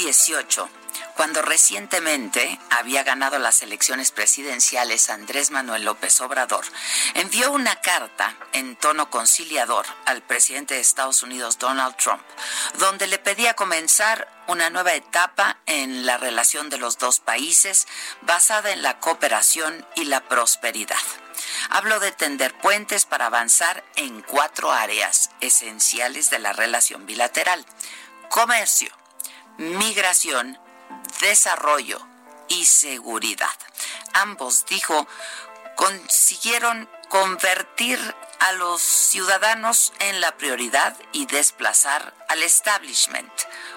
2018, cuando recientemente había ganado las elecciones presidenciales Andrés Manuel López Obrador, envió una carta en tono conciliador al presidente de Estados Unidos, Donald Trump, donde le pedía comenzar una nueva etapa en la relación de los dos países basada en la cooperación y la prosperidad. Hablo de tender puentes para avanzar en cuatro áreas esenciales de la relación bilateral. Comercio, migración, desarrollo y seguridad. Ambos, dijo, consiguieron convertir a los ciudadanos en la prioridad y desplazar al establishment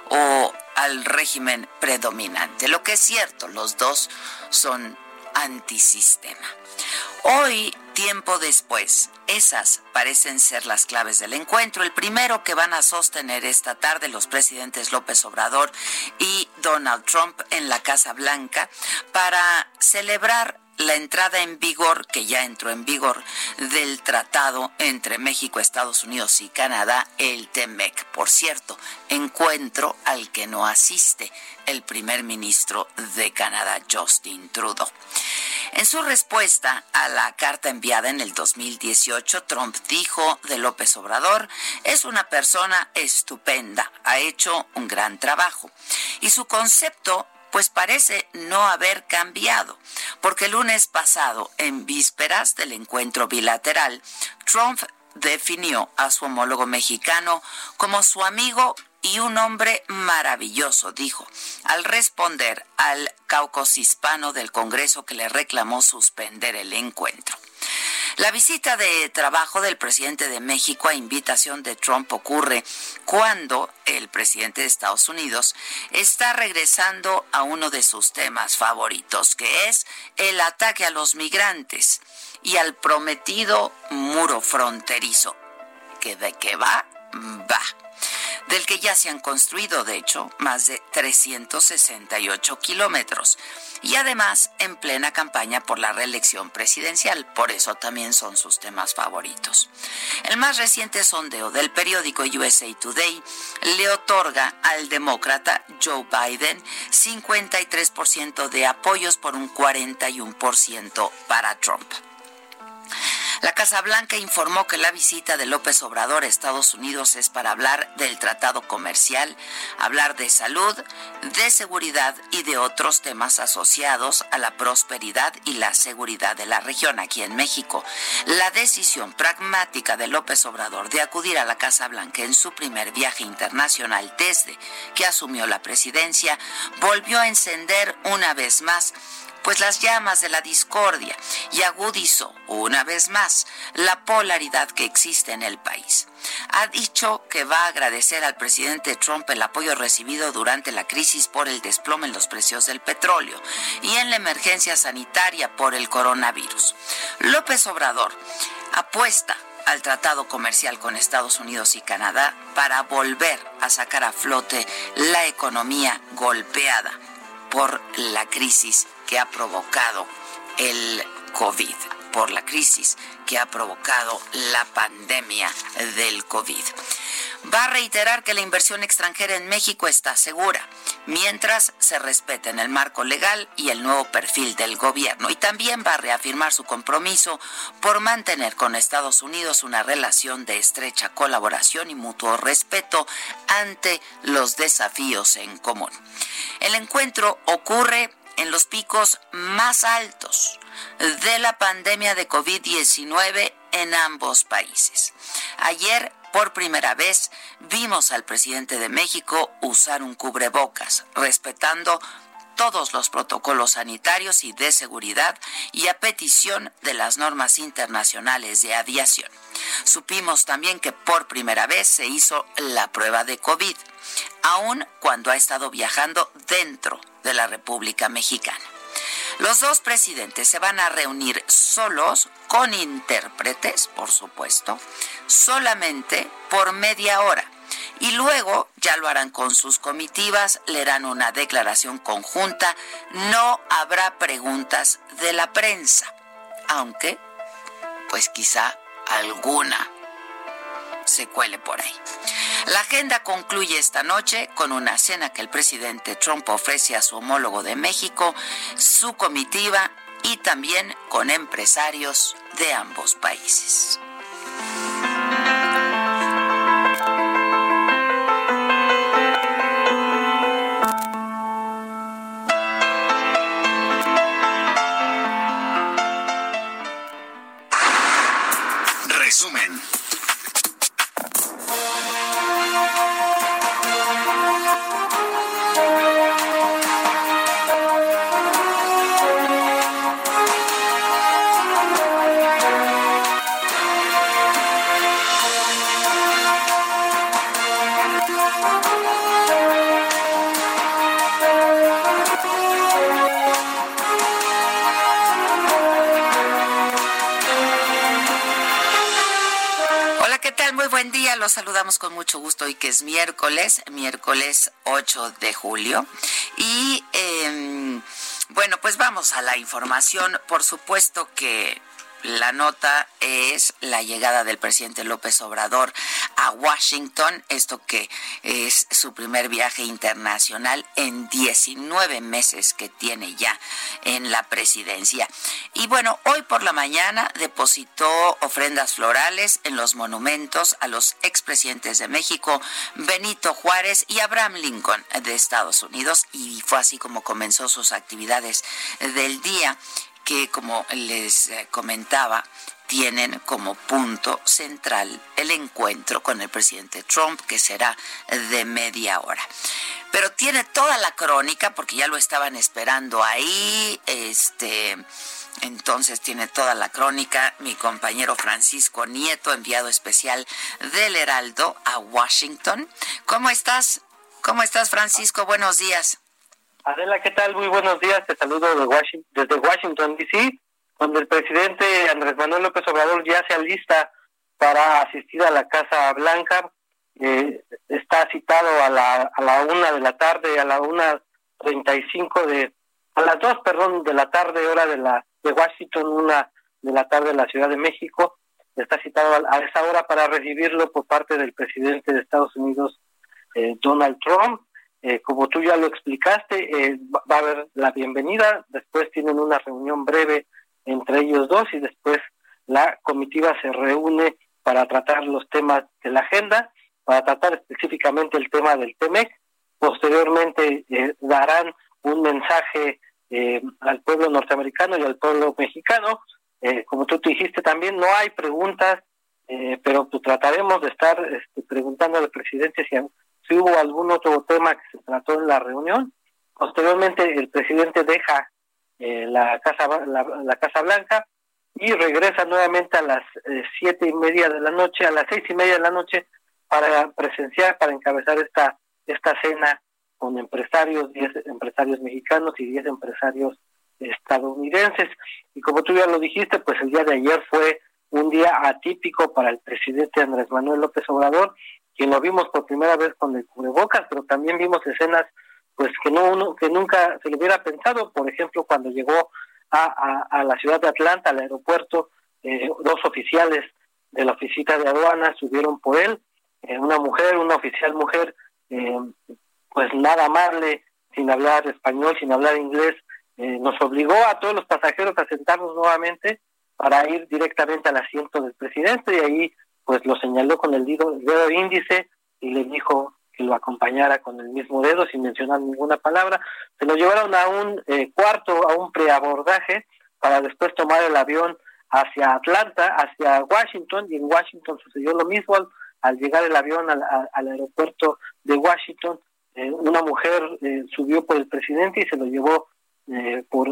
o al régimen predominante. Lo que es cierto, los dos son antisistema. Hoy, tiempo después, esas parecen ser las claves del encuentro. El primero que van a sostener esta tarde los presidentes López Obrador y Donald Trump en la Casa Blanca para celebrar la entrada en vigor, que ya entró en vigor, del tratado entre México, Estados Unidos y Canadá, el TEMEC. Por cierto, encuentro al que no asiste el primer ministro de Canadá, Justin Trudeau. En su respuesta a la carta enviada en el 2018, Trump dijo de López Obrador, es una persona estupenda, ha hecho un gran trabajo. Y su concepto pues parece no haber cambiado, porque el lunes pasado, en vísperas del encuentro bilateral, Trump definió a su homólogo mexicano como su amigo y un hombre maravilloso, dijo, al responder al caucus hispano del Congreso que le reclamó suspender el encuentro. La visita de trabajo del presidente de México a invitación de Trump ocurre cuando el presidente de Estados Unidos está regresando a uno de sus temas favoritos, que es el ataque a los migrantes y al prometido muro fronterizo. ¿Que de qué va? Va del que ya se han construido, de hecho, más de 368 kilómetros. Y además en plena campaña por la reelección presidencial, por eso también son sus temas favoritos. El más reciente sondeo del periódico USA Today le otorga al demócrata Joe Biden 53% de apoyos por un 41% para Trump. La Casa Blanca informó que la visita de López Obrador a Estados Unidos es para hablar del tratado comercial, hablar de salud, de seguridad y de otros temas asociados a la prosperidad y la seguridad de la región aquí en México. La decisión pragmática de López Obrador de acudir a la Casa Blanca en su primer viaje internacional desde que asumió la presidencia volvió a encender una vez más pues las llamas de la discordia y agudizó una vez más la polaridad que existe en el país. Ha dicho que va a agradecer al presidente Trump el apoyo recibido durante la crisis por el desplome en los precios del petróleo y en la emergencia sanitaria por el coronavirus. López Obrador apuesta al tratado comercial con Estados Unidos y Canadá para volver a sacar a flote la economía golpeada por la crisis ha provocado el COVID, por la crisis que ha provocado la pandemia del COVID va a reiterar que la inversión extranjera en México está segura, mientras se respeten el marco legal y el nuevo perfil del gobierno. Y también va a reafirmar su compromiso por mantener con Estados Unidos una relación de estrecha colaboración y mutuo respeto ante los desafíos en común. El encuentro ocurre en los picos más altos de la pandemia de COVID-19 en ambos países. Ayer por primera vez vimos al presidente de México usar un cubrebocas, respetando todos los protocolos sanitarios y de seguridad y a petición de las normas internacionales de aviación. Supimos también que por primera vez se hizo la prueba de COVID, aun cuando ha estado viajando dentro de la República Mexicana. Los dos presidentes se van a reunir solos, con intérpretes, por supuesto, solamente por media hora. Y luego ya lo harán con sus comitivas, leerán una declaración conjunta, no habrá preguntas de la prensa, aunque, pues quizá alguna se cuele por ahí. La agenda concluye esta noche con una cena que el presidente Trump ofrece a su homólogo de México, su comitiva y también con empresarios de ambos países. Con mucho gusto hoy que es miércoles, miércoles 8 de julio. Y em, bueno, pues vamos a la información. Por supuesto que la nota es la llegada del presidente López Obrador a Washington, esto que es su primer viaje internacional en 19 meses que tiene ya en la presidencia. Y bueno, hoy por la mañana depositó ofrendas florales en los monumentos a los expresidentes de México, Benito Juárez y Abraham Lincoln de Estados Unidos, y fue así como comenzó sus actividades del día que, como les eh, comentaba, tienen como punto central el encuentro con el presidente Trump, que será de media hora. Pero tiene toda la crónica, porque ya lo estaban esperando ahí, este... Entonces tiene toda la crónica mi compañero Francisco Nieto, enviado especial del Heraldo a Washington. ¿Cómo estás? ¿Cómo estás, Francisco? Buenos días. Adela, ¿qué tal? Muy buenos días. Te saludo desde Washington, D.C., donde el presidente Andrés Manuel López Obrador ya se alista para asistir a la Casa Blanca. Eh, está citado a la, a la una de la tarde, a la una treinta y cinco de, a las dos, perdón, de la tarde, hora de la de Washington, una de la tarde de la Ciudad de México. Está citado a, esa hora para recibirlo por parte del presidente de Estados Unidos, eh, Donald Trump. Eh, como tú ya lo explicaste, eh, va a haber la bienvenida, después tienen una reunión breve entre ellos dos y después la comitiva se reúne para tratar los temas de la agenda, para tratar específicamente el tema del TEMEC. Posteriormente eh, darán un mensaje al pueblo norteamericano y al pueblo mexicano. como tú te dijiste también, no hay preguntas, pero pues, trataremos de estar este, preguntando al presidente si si hubo algún otro tema que se trató en la reunión. Posteriormente el presidente deja eh, la casa la, casa blanca y regresa nuevamente a las eh, siete y media de la noche, a las seis y media de la noche para presenciar, para encabezar esta esta cena con empresarios, diez empresarios mexicanos y diez empresarios estadounidenses. Y como tú ya lo dijiste, pues el día de ayer fue un día atípico para el presidente Andrés Manuel López Obrador, quien lo vimos por primera vez con el cubrebocas, pero también vimos escenas pues que no uno que nunca se le hubiera pensado, por ejemplo, cuando llegó a, a, la ciudad de Atlanta, al aeropuerto, eh, dos oficiales de la oficina de aduanas subieron por él, eh, una mujer, una oficial mujer, eh, pues nada amable, sin hablar español, sin hablar inglés, nos obligó a todos los pasajeros a sentarnos nuevamente para ir directamente al asiento del presidente y ahí pues lo señaló con el dedo, el dedo índice y le dijo que lo acompañara con el mismo dedo sin mencionar ninguna palabra. Se lo llevaron a un eh, cuarto, a un preabordaje, para después tomar el avión hacia Atlanta, hacia Washington, y en Washington sucedió lo mismo al, llegar el avión al, aeropuerto de Washington. Eh, una mujer eh, subió por el presidente y se lo llevó por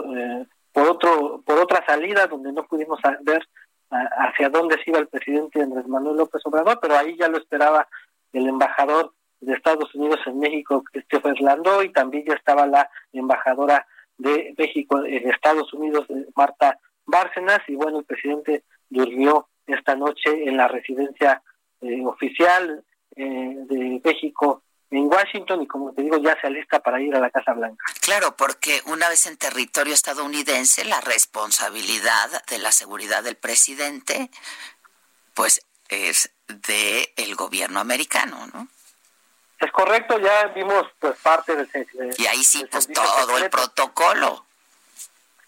por otro por otra salida donde no pudimos ver hacia dónde se iba el presidente Andrés Manuel López Obrador, pero ahí ya lo esperaba el embajador de Estados Unidos en México, Christopher Landó, y también ya estaba la embajadora de México en Estados Unidos, Marta Bárcenas, y bueno, el presidente durmió esta noche en la residencia eh, oficial eh, de México en Washington y como te digo ya se alista para ir a la Casa Blanca. Claro, porque una vez en territorio estadounidense la responsabilidad de la seguridad del presidente pues es de el gobierno americano, ¿no? Es correcto, ya vimos pues parte del... y ahí sí, pues todo el protocolo.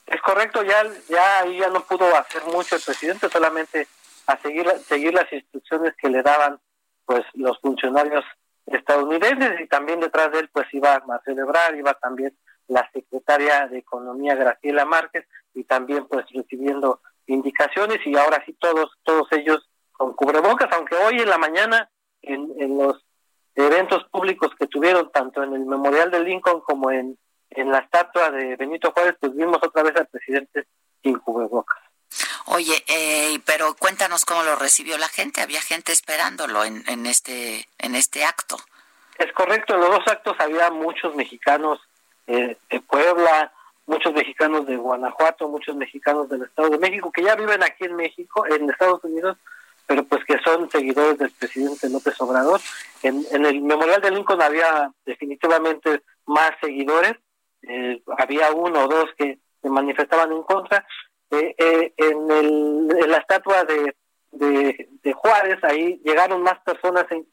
Es correcto, ya, ya ahí ya no pudo hacer mucho el presidente, solamente a seguir, seguir las instrucciones que le daban pues los funcionarios estadounidenses y también detrás de él pues iba a celebrar, iba también la secretaria de Economía Graciela Márquez y también pues recibiendo indicaciones y ahora sí todos todos ellos con cubrebocas, aunque hoy en la mañana en, en los eventos públicos que tuvieron tanto en el Memorial de Lincoln como en, en la estatua de Benito Juárez, pues vimos otra vez al presidente sin cubrebocas. Oye, eh, pero cuéntanos cómo lo recibió la gente. Había gente esperándolo en, en este en este acto. Es correcto. En los dos actos había muchos mexicanos eh, de Puebla, muchos mexicanos de Guanajuato, muchos mexicanos del Estado de México que ya viven aquí en México, en Estados Unidos, pero pues que son seguidores del presidente López Obrador. En, en el Memorial de Lincoln había definitivamente más seguidores, eh, había uno o dos que se manifestaban en contra. Eh, eh, en, el, en la estatua de, de, Juárez, ahí llegaron más personas en,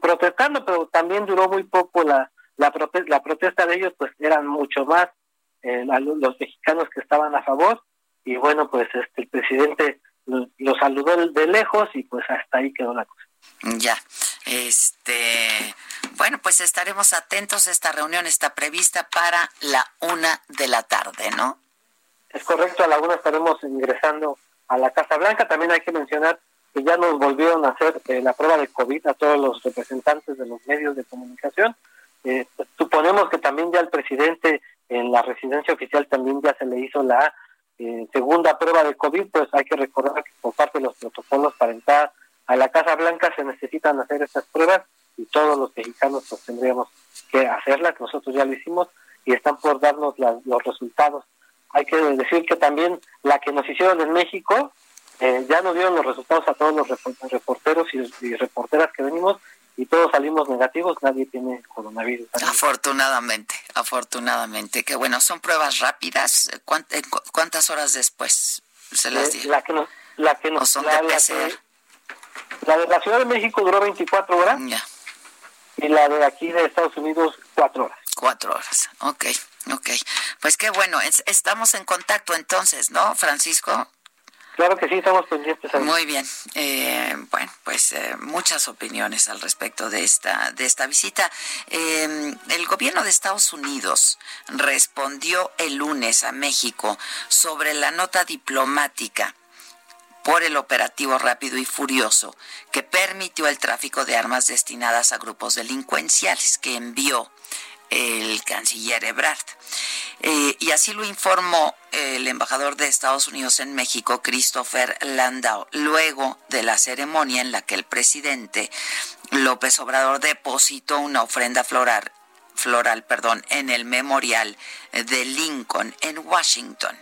protestando, pero también duró muy poco la, la, la protesta de ellos, pues eran mucho más los mexicanos que estaban a favor. Y bueno, pues este el presidente lo, saludó de lejos y pues hasta ahí quedó la cosa. Ya, este, bueno, pues estaremos atentos. Esta reunión está prevista para la una de la tarde, ¿no? Es correcto, a la una estaremos ingresando a la Casa Blanca. También hay que mencionar que ya nos volvieron a hacer eh, la prueba de COVID a todos los representantes de los medios de comunicación. Eh, suponemos que también ya el presidente en la residencia oficial también ya se le hizo la eh, segunda prueba de COVID, pues hay que recordar que por parte de los protocolos para entrar a la Casa Blanca se necesitan hacer estas pruebas y todos los mexicanos pues tendríamos que hacerlas, nosotros ya lo hicimos y están por darnos los resultados. Hay que decir que también la que nos hicieron en México, eh, ya nos dieron los resultados a todos los reporteros y reporteras que venimos y todos salimos negativos, nadie tiene coronavirus. Afortunadamente, afortunadamente. Que bueno, son pruebas rápidas. ¿Cuántas horas después se las dio? La que nos, la que nos, la, de la de la Ciudad de México duró 24 horas. Ya. Y la de aquí de Estados Unidos, 4 horas. 4 horas, ok, ok. Pues qué bueno, estamos en contacto entonces, ¿no, Francisco? Claro que sí, estamos pendientes. Muy bien. Eh, bueno, pues eh, muchas opiniones al respecto de esta de esta visita. Eh, el gobierno de Estados Unidos respondió el lunes a México sobre la nota diplomática por el operativo rápido y furioso que permitió el tráfico de armas destinadas a grupos delincuenciales que envió el canciller Ebrard. Eh, y así lo informó el embajador de Estados Unidos en México, Christopher Landau, luego de la ceremonia en la que el presidente López Obrador depositó una ofrenda floral floral, perdón, en el memorial de Lincoln en Washington.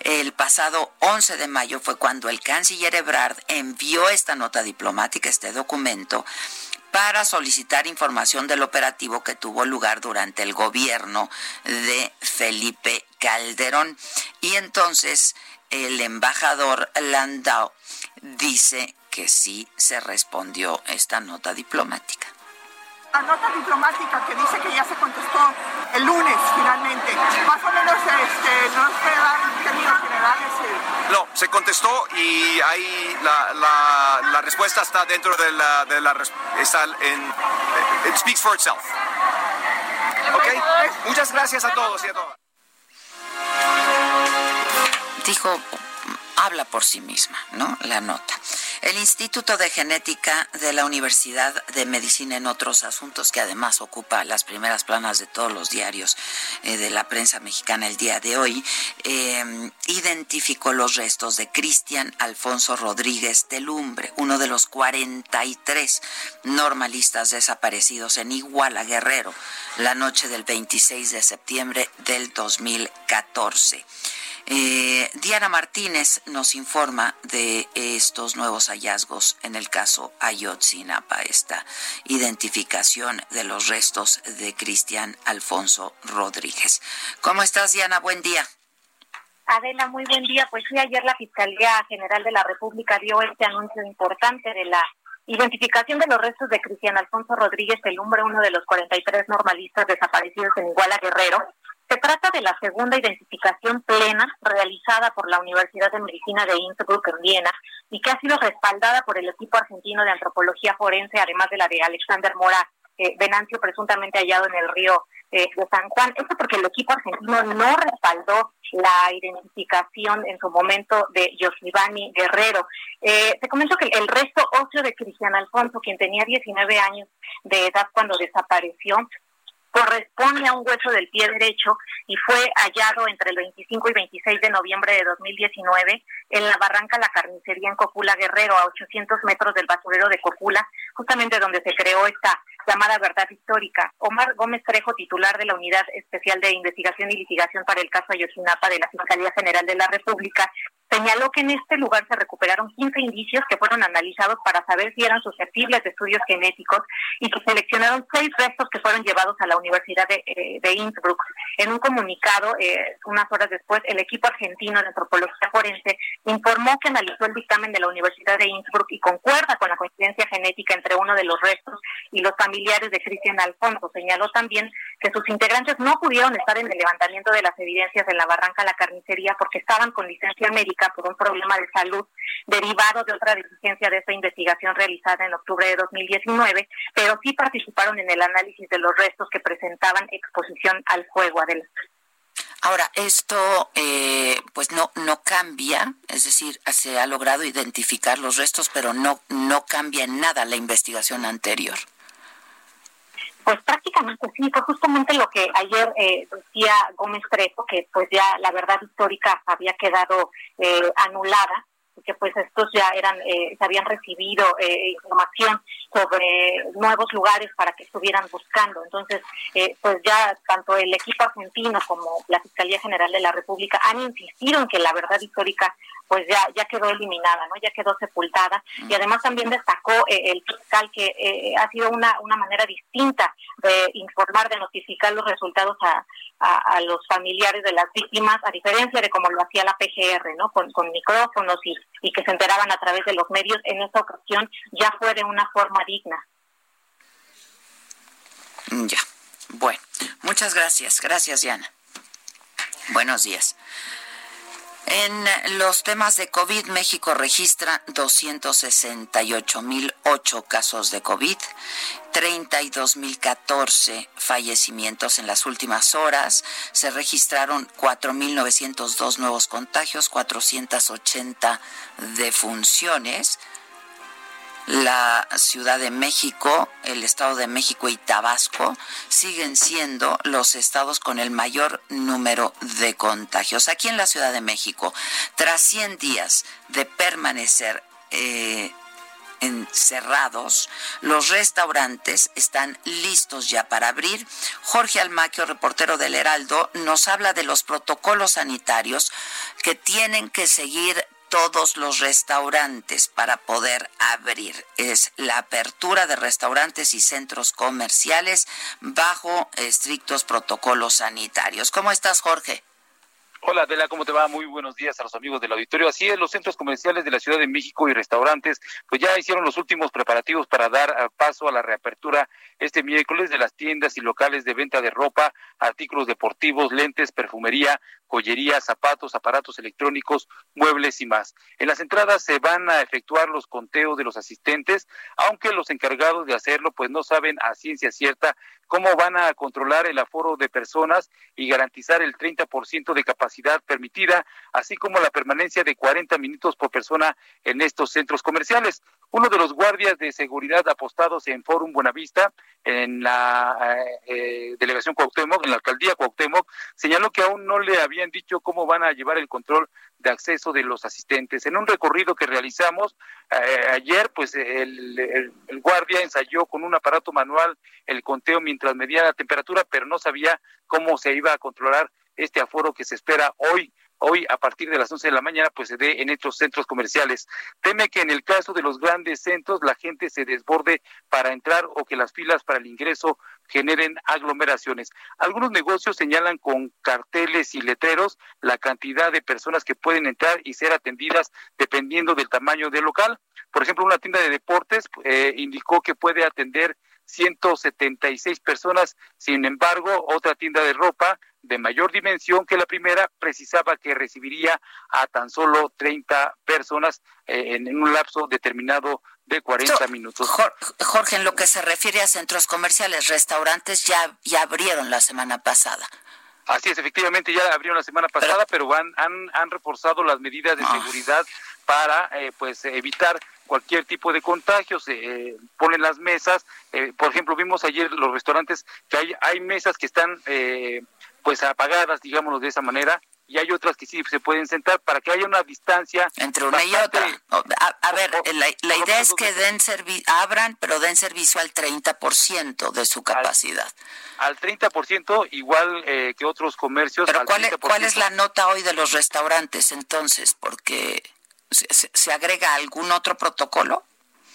El pasado 11 de mayo fue cuando el canciller Ebrard envió esta nota diplomática, este documento, para solicitar información del operativo que tuvo lugar durante el gobierno de Felipe Calderón. Y entonces el embajador Landau dice que sí se respondió esta nota diplomática. La nota diplomática que dice que ya se contestó el lunes finalmente, más o menos este, no puede dar en términos generales. Eh. No, se contestó y ahí la, la, la, respuesta está dentro de la, de la está en it speaks for itself. ¿Ok? Muchas gracias a todos y a todas. Dijo habla por sí misma, ¿no? La nota. El Instituto de Genética de la Universidad de Medicina en otros asuntos, que además ocupa las primeras planas de todos los diarios eh, de la prensa mexicana el día de hoy, em, identificó los restos de Cristian Alfonso Rodríguez Telumbre, uno de los 43 normalistas desaparecidos en Iguala Guerrero, la noche del 26 de septiembre del 2014. Eh, Diana Martínez nos informa de estos nuevos hallazgos en el caso Ayotzinapa, esta identificación de los restos de Cristian Alfonso Rodríguez. ¿Cómo estás, Diana? Buen día. Adela, muy buen día. Pues sí, ayer la Fiscalía General de la República dio este anuncio importante de la identificación de los restos de Cristian Alfonso Rodríguez, el hombre uno de los 43 normalistas desaparecidos en Iguala Guerrero, se trata de la segunda identificación plena realizada por la Universidad de Medicina de Innsbruck en Viena y que ha sido respaldada por el equipo argentino de antropología forense, además de la de Alexander Mora eh, Venancio, presuntamente hallado en el río eh, de San Juan. Esto porque el equipo argentino no respaldó la identificación en su momento de Yosivani Guerrero. Eh, te comento que el resto óseo de Cristian Alfonso, quien tenía 19 años de edad cuando desapareció, corresponde a un hueso del pie derecho y fue hallado entre el 25 y 26 de noviembre de 2019 en la barranca La Carnicería en Cocula Guerrero, a 800 metros del basurero de Cocula, justamente donde se creó esta llamada verdad histórica. Omar Gómez Trejo, titular de la Unidad Especial de Investigación y Litigación para el caso Ayotzinapa de la Fiscalía General de la República, señaló que en este lugar se recuperaron 15 indicios que fueron analizados para saber si eran susceptibles de estudios genéticos y que seleccionaron seis restos que fueron llevados a la Universidad de, eh, de Innsbruck. En un comunicado, eh, unas horas después, el equipo argentino de antropología forense informó que analizó el dictamen de la Universidad de Innsbruck y concuerda con la coincidencia genética entre uno de los restos y los familiares de Cristian Alfonso. Señaló también que sus integrantes no pudieron estar en el levantamiento de las evidencias en la barranca La Carnicería porque estaban con licencia médica por un problema de salud derivado de otra diligencia de esta investigación realizada en octubre de 2019, pero sí participaron en el análisis de los restos que presentaban exposición al fuego, adelante. Ahora, esto eh, pues no, no cambia, es decir, se ha logrado identificar los restos, pero no, no cambia en nada la investigación anterior. Pues prácticamente sí, fue justamente lo que ayer eh, decía Gómez Trejo, que pues ya la verdad histórica había quedado eh, anulada que pues estos ya eran, eh, se habían recibido eh, información sobre nuevos lugares para que estuvieran buscando. Entonces, eh, pues ya tanto el equipo argentino como la Fiscalía General de la República han insistido en que la verdad histórica pues ya ya quedó eliminada, ¿no? Ya quedó sepultada y además también destacó el fiscal que ha sido una una manera distinta de informar, de notificar los resultados a, a, los familiares de las víctimas, a diferencia de como lo hacía la PGR, ¿no? Con, con micrófonos y, y que se enteraban a través de los medios, en esta ocasión ya fue de una forma digna. Ya, bueno, muchas gracias. Gracias, Diana. Buenos días. En los temas de COVID, México registra 268.008 casos de COVID, 32.014 fallecimientos en las últimas horas, se registraron 4.902 nuevos contagios, 480 defunciones la Ciudad de México, el Estado de México y Tabasco siguen siendo los estados con el mayor número de contagios. Aquí en la Ciudad de México, tras 100 días de permanecer eh, encerrados, los restaurantes están listos ya para abrir. Jorge Almaquio, reportero del Heraldo, nos habla de los protocolos sanitarios que tienen que seguir todos los restaurantes para poder abrir. Es la apertura de restaurantes y centros comerciales bajo estrictos protocolos sanitarios. ¿Cómo estás, Jorge? Hola Adela, ¿cómo te va? Muy buenos días a los amigos del auditorio. Así es, los centros comerciales de la Ciudad de México y restaurantes, pues ya hicieron los últimos preparativos para dar eh, paso a la reapertura este miércoles de las tiendas y locales de venta de ropa, artículos deportivos, lentes, perfumería, joyería, zapatos, aparatos electrónicos, muebles y más. En las entradas se van a efectuar los conteos de los asistentes, aunque los encargados de hacerlo pues no saben a ciencia cierta cómo van a controlar el aforo de personas y garantizar el 30% de capacidad permitida, así como la permanencia de 40 minutos por persona en estos centros comerciales. Uno de los guardias de seguridad apostados en Forum Buenavista, en la eh, eh, delegación Cuauhtémoc, en la alcaldía Cuauhtémoc, señaló que aún no le habían dicho cómo van a llevar el control de acceso de los asistentes. En un recorrido que realizamos eh, ayer, pues el, el, guardia ensayó con un aparato manual el conteo mientras medía la temperatura, pero no sabía cómo se iba a controlar este aforo que se espera hoy hoy a partir de las 11 de la mañana pues se dé en estos centros comerciales. Teme que en el caso de los grandes centros la gente se desborde para entrar o que las filas para el ingreso generen aglomeraciones. Algunos negocios señalan con carteles y letreros la cantidad de personas que pueden entrar y ser atendidas dependiendo del tamaño del local. Por ejemplo, una tienda de deportes eh, indicó que puede atender 176 personas, sin embargo, otra tienda de ropa de mayor dimensión que la primera precisaba que recibiría a tan solo 30 personas eh, en, un lapso determinado de 40 minutos. Jorge, en lo que se refiere a centros comerciales, restaurantes ya, ya abrieron la semana pasada. Así es, efectivamente ya abrieron la semana pasada, pero, han, han, reforzado las medidas de ah. seguridad para eh, pues evitar cualquier tipo de contagio, se eh, ponen las mesas, por ejemplo, vimos ayer los restaurantes que hay, hay mesas que están pues apagadas, digámoslo de esa manera, y hay otras que sí se pueden sentar para que haya una distancia entre una y otra. A, ver, la, idea es que den abran, pero den servicio al 30% de su capacidad. Al, 30% igual eh, que otros comercios. Pero ¿cuál, ¿cuál es la nota hoy de los restaurantes entonces? Porque se agrega algún otro protocolo.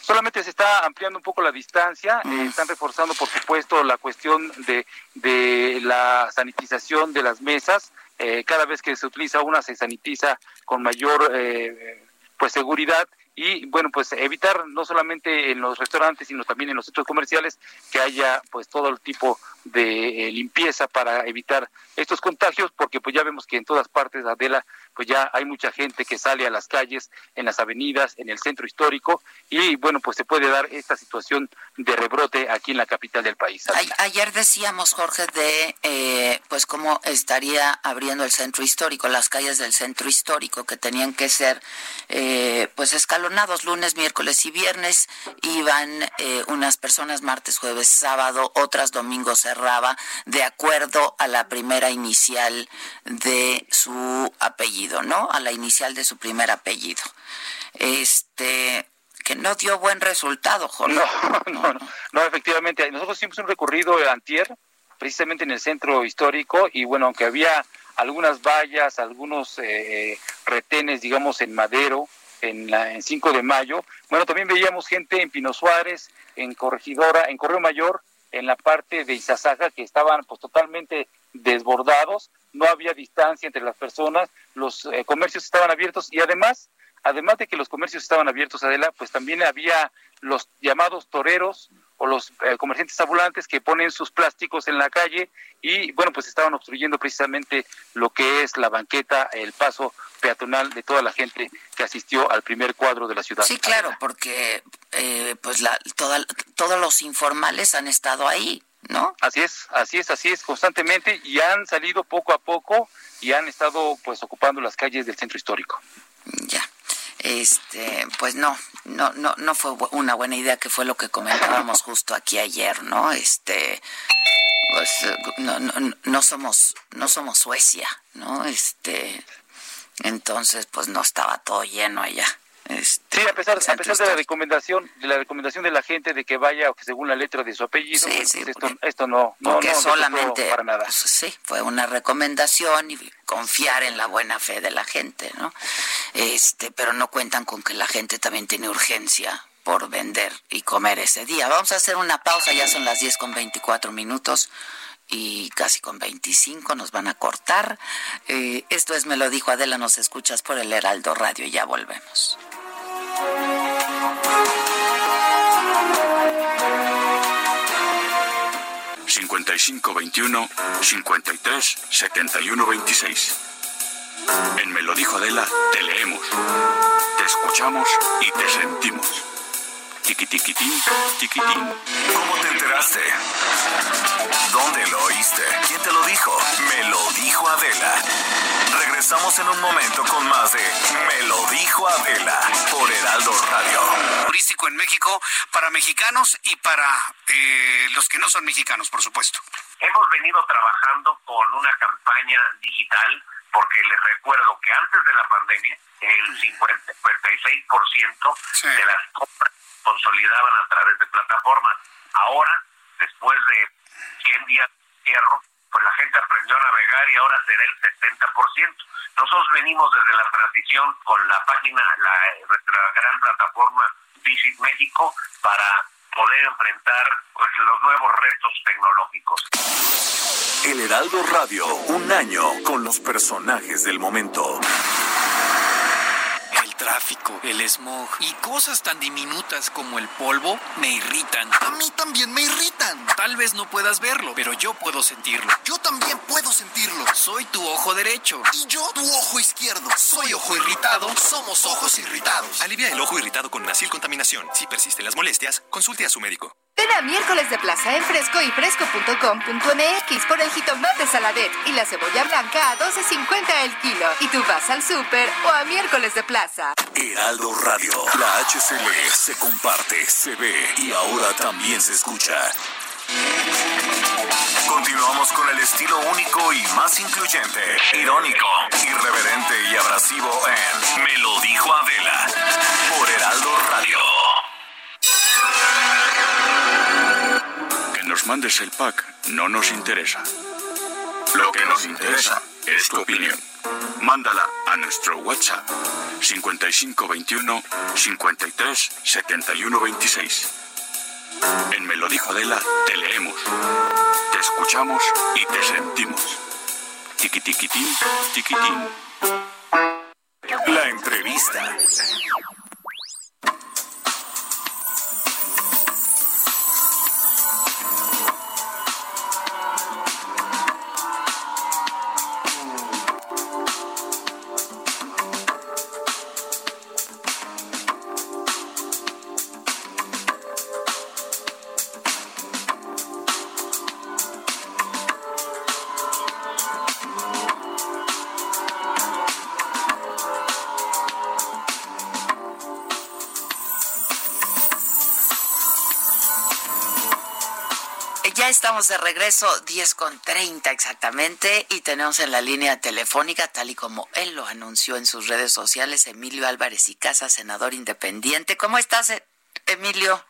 Solamente se está ampliando un poco la distancia, eh, están reforzando, por supuesto, la cuestión de, de la sanitización de las mesas. Eh, cada vez que se utiliza una, se sanitiza con mayor eh, pues seguridad y bueno pues evitar no solamente en los restaurantes sino también en los centros comerciales que haya pues todo el tipo de eh, limpieza para evitar estos contagios porque pues ya vemos que en todas partes Adela pues ya hay mucha gente que sale a las calles en las avenidas en el centro histórico y bueno pues se puede dar esta situación de rebrote aquí en la capital del país ayer decíamos Jorge de eh, pues cómo estaría abriendo el centro histórico las calles del centro histórico que tenían que ser eh, pues escalonadas lunes, miércoles y viernes, iban eh, unas personas martes, jueves, sábado, otras domingo cerraba, de acuerdo a la primera inicial de su apellido, ¿no? A la inicial de su primer apellido. Este, que no dio buen resultado, Jorge. No, no, no, efectivamente. Nosotros hicimos un recorrido antier, precisamente en el centro histórico, y bueno, aunque había algunas vallas, algunos eh, retenes, digamos, en madero, en, la, en 5 de mayo. Bueno, también veíamos gente en Pino Suárez, en Corregidora, en Correo Mayor, en la parte de Izazaga, que estaban pues totalmente desbordados, no había distancia entre las personas, los eh, comercios estaban abiertos y además, además de que los comercios estaban abiertos, Adela, pues también había los llamados toreros o los eh, comerciantes ambulantes que ponen sus plásticos en la calle y bueno, pues estaban obstruyendo precisamente lo que es la banqueta, el paso peatonal de toda la gente que asistió al primer cuadro de la ciudad. Sí, claro, porque eh, pues la, todos los informales han estado ahí, ¿no? Así es, así es, así es, constantemente y han salido poco a poco y han estado pues ocupando las calles del centro histórico. Ya este pues no no no no fue una buena idea que fue lo que comentábamos justo aquí ayer no este pues no, no, no somos no somos Suecia no este entonces pues no estaba todo lleno allá Este, sí, a pesar, a pesar de la recomendación, de la recomendación de la gente de que vaya según la letra de su apellido, pues, esto, esto no, no, porque solamente para nada. Pues, sí, fue una recomendación y confiar en la buena fe de la gente, ¿no? Este, pero no cuentan con que la gente también tiene urgencia por vender y comer ese día. Vamos a hacer una pausa, ya son las 10 con 24 minutos y casi con 25 nos van a cortar. Eh, esto es Me lo dijo Adela, nos escuchas por el Heraldo Radio y ya volvemos. 5521 53 71 26. En Me lo dijo Adela, te leemos, te escuchamos y te sentimos. Tiquitiquitín, tiquitín. ¿Cómo te enteraste? ¿Dónde lo oíste? ¿Quién te lo dijo? Me lo dijo Adela. Regresamos en un momento con más de Me lo dijo Adela por Heraldo Radio. Turístico en México para mexicanos y para eh, los que no son mexicanos, por supuesto. Hemos venido trabajando con una campaña digital porque les recuerdo que antes de la pandemia el 56% de las compras consolidaban a través de plataformas. Ahora, después de 100 días de cierro, pues la gente aprendió a navegar y ahora será el 70%. Nosotros venimos desde la transición con la página, la, nuestra gran plataforma Visit México, para poder enfrentar pues, los nuevos retos tecnológicos. El Heraldo Radio, un año con los personajes del momento tráfico, el smog y cosas tan diminutas como el polvo me irritan. A mí también me irritan. Tal vez no puedas verlo, pero yo puedo sentirlo. Yo también puedo sentirlo. Soy tu ojo derecho. Y yo tu ojo izquierdo. Soy ojo irritado. Somos ojos irritados. Alivia el ojo irritado con Nasil Contaminación. Si persisten las molestias, consulte a su médico. Ven a miércoles de plaza en fresco y fresco.com.mx por el jitomate saladet y la cebolla blanca a 12.50 el kilo. Y tú vas al súper o a miércoles de plaza. Heraldo Radio, la HCL se comparte, se ve y ahora también se escucha. Continuamos con el estilo único y más incluyente, irónico, irreverente y abrasivo en Me lo dijo Adela por Heraldo Radio. Nos mandes el pack no nos interesa. Lo que nos interesa es tu opinión. Mándala a nuestro WhatsApp 5521 53 71 26. En Me lo dijo Adela, te leemos, te escuchamos y te sentimos. Tiquitiquitín, tiquitín. La entrevista. Estamos de regreso, 10 con 30 exactamente, y tenemos en la línea telefónica, tal y como él lo anunció en sus redes sociales, Emilio Álvarez y Casa, senador independiente. ¿Cómo estás, e-, Emilio?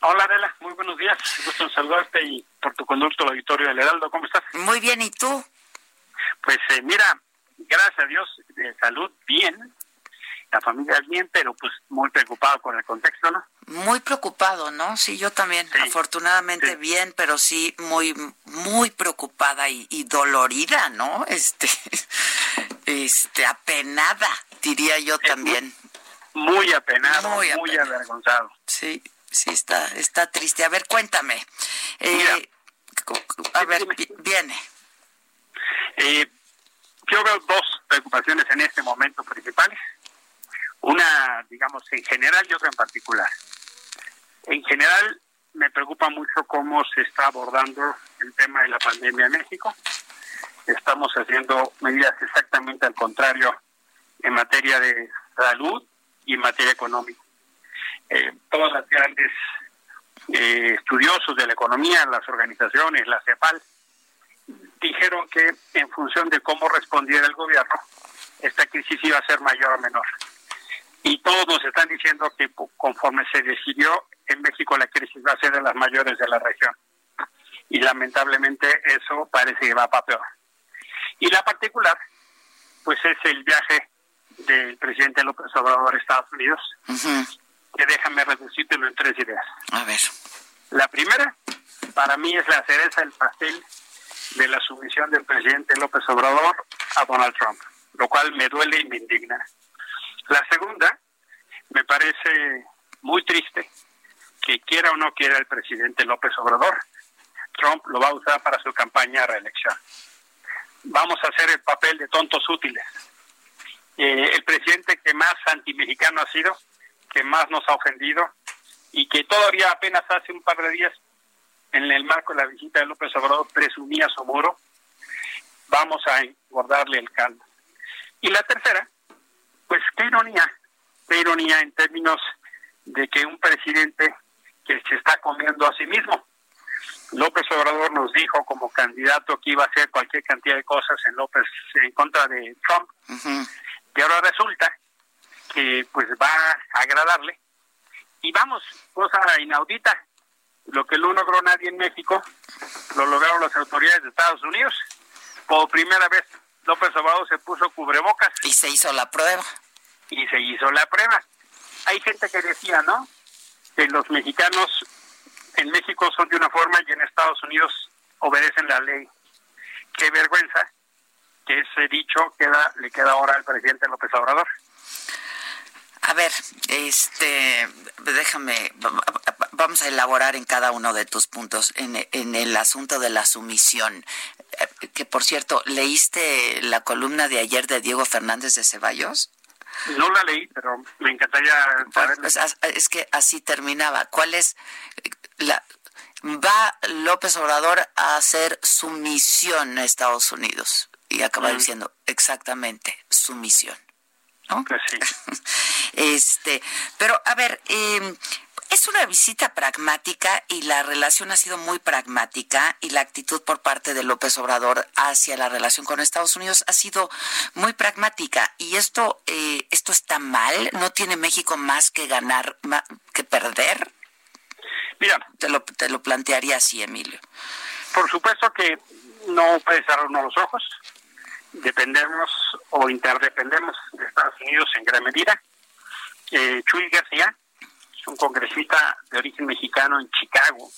Hola, Adela, muy buenos días. Gusto en saludarte y por tu conducto al auditorio del Heraldo. ¿Cómo estás? Muy bien, ¿y tú? Pues eh, mira, gracias a Dios, de salud bien, la familia bien, pero pues muy preocupado con el contexto, ¿no? Muy preocupado, ¿no? Sí, yo también, afortunadamente bien, pero sí muy, muy preocupada y, dolorida, ¿no? Este, este, apenada, diría yo también. Muy, apenado, muy, avergonzado. Sí, sí, está, está triste. A ver, cuéntame. Eh, a ver, viene. Eh, yo veo dos preocupaciones en este momento principales. Una, digamos, en general y otra en particular. En general, me preocupa mucho cómo se está abordando el tema de la pandemia en México. Estamos haciendo medidas exactamente al contrario en materia de salud y en materia económica. Eh, todos los grandes eh, estudiosos de la economía, las organizaciones, la CEPAL, dijeron que en función de cómo respondiera el gobierno, esta crisis iba a ser mayor o menor. Y todos nos están diciendo que conforme se decidió, en México la crisis va a ser de las mayores de la región. Y lamentablemente eso parece que va para peor. Y la particular, pues es el viaje del presidente López Obrador a Estados Unidos, que déjame reducírtelo en tres ideas. A ver. La primera, para mí, es la cereza del pastel de la sumisión del presidente López Obrador a Donald Trump, lo cual me duele y me indigna. La segunda, me parece muy triste que quiera o no quiera el presidente López Obrador, Trump lo va a usar para su campaña de reelección. Vamos a hacer el papel de tontos útiles. Eh, el presidente que más antimexicano ha sido, que más nos ha ofendido y que todavía apenas hace un par de días en el marco de la visita de López Obrador presumía su muro, vamos a guardarle el caldo. Y la tercera, pues qué ironía, qué ironía en términos de que un presidente que se está comiendo a sí mismo. López Obrador nos dijo como candidato que iba a hacer cualquier cantidad de cosas en López en contra de Trump. Y ahora resulta que pues va a agradarle. Y vamos, cosa inaudita, lo que no logró nadie en México, lo lograron las autoridades de Estados Unidos. Por primera vez López Obrador se puso cubrebocas. Y se hizo la prueba. Y se hizo la prueba. Hay gente que decía, ¿no? Que los mexicanos en México son de una forma y en Estados Unidos obedecen la ley. Qué vergüenza que ese dicho queda, le queda ahora al presidente López Obrador. A ver, este, déjame, vamos a elaborar en cada uno de tus puntos en, en el asunto de la sumisión. Eh, que por cierto, ¿leíste la columna de ayer de Diego Fernández de Ceballos? No la leí, pero me encantaría saber. Pues, es que así terminaba. ¿Cuál es la va López Obrador a hacer sumisión a Estados Unidos? Y acaba diciendo exactamente sumisión. ¿no? Pues sí. este, pero a ver, eh, es una visita pragmática y la relación ha sido muy pragmática y la actitud por parte de López Obrador hacia la relación con Estados Unidos ha sido muy pragmática y esto eh, esto está mal. No tiene México más que ganar que perder. Mira, te lo te lo plantearía así, Emilio. Por supuesto que no puede cerrarnos los ojos dependemos o interdependemos de Estados Unidos en gran medida. Eh, Chuy García, un congresista de origen mexicano en Chicago,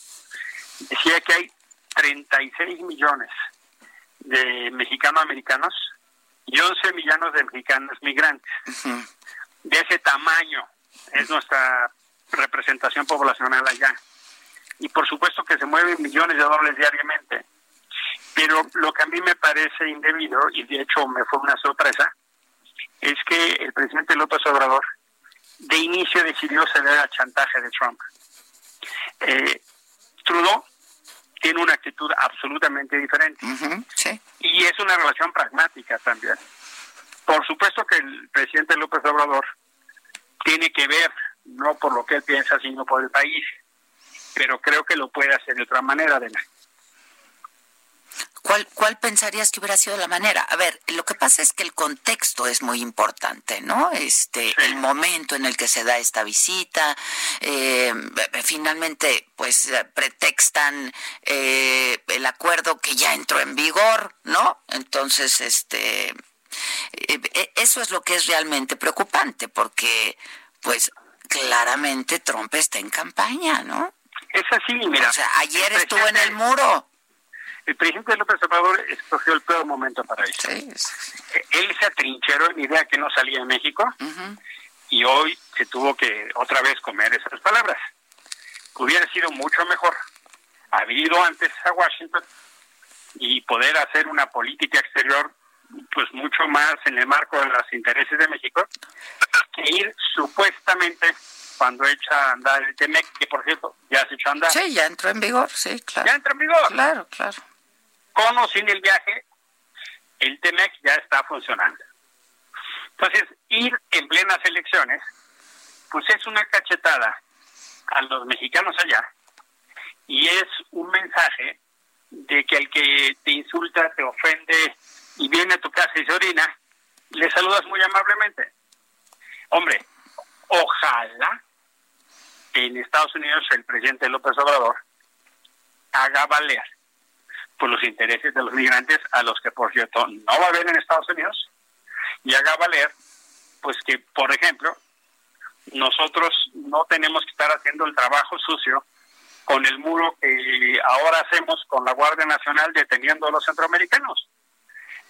decía que hay 36 millones de mexicanos-americanos y 11 millones de mexicanos migrantes. De ese tamaño es nuestra representación poblacional allá. Y por supuesto que se mueven millones de dólares diariamente. Pero lo que a mí me parece indebido, y de hecho me fue una sorpresa, es que el presidente López Obrador de inicio decidió ceder al chantaje de Trump. Eh, Trudeau tiene una actitud absolutamente diferente. Y es una relación pragmática también. Por supuesto que el presidente López Obrador tiene que ver, no por lo que él piensa, sino por el país. Pero creo que lo puede hacer de otra manera, Adela. ¿Cuál, ¿Cuál pensarías que hubiera sido la manera? A ver, lo que pasa es que el contexto es muy importante, ¿no? Este, el momento en el que se da esta visita, eh, finalmente, pues pretextan eh, el acuerdo que ya entró en vigor, ¿no? Entonces, este, eh, eso es lo que es realmente preocupante, porque, pues, claramente Trump está en campaña, ¿no? Es así, mira. O sea, ayer estuvo en el muro. El presidente López Obrador escogió el peor momento para eso. Él se atrincheró en idea que no salía de México y hoy se tuvo que otra vez comer esas palabras. Hubiera sido mucho mejor haber ido antes a Washington y poder hacer una política exterior pues mucho más en el marco de los intereses de México que ir supuestamente cuando echa a andar el TEMEC, que por cierto ya se echó a andar. Sí, ya entró en vigor, sí, claro. Ya entró en vigor. Claro, claro con o sin el viaje, el TEMEC ya está funcionando. Entonces, ir en plenas elecciones, pues es una cachetada a los mexicanos allá y es un mensaje de que al que te insulta, te ofende y viene a tu casa y se orina, le saludas muy amablemente. Hombre, ojalá en Estados Unidos el presidente López Obrador haga valer los intereses de los migrantes, a los que por cierto no va a haber en Estados Unidos, y haga valer, pues que, por ejemplo, nosotros no tenemos que estar haciendo el trabajo sucio con el muro que ahora hacemos con la Guardia Nacional deteniendo a los centroamericanos.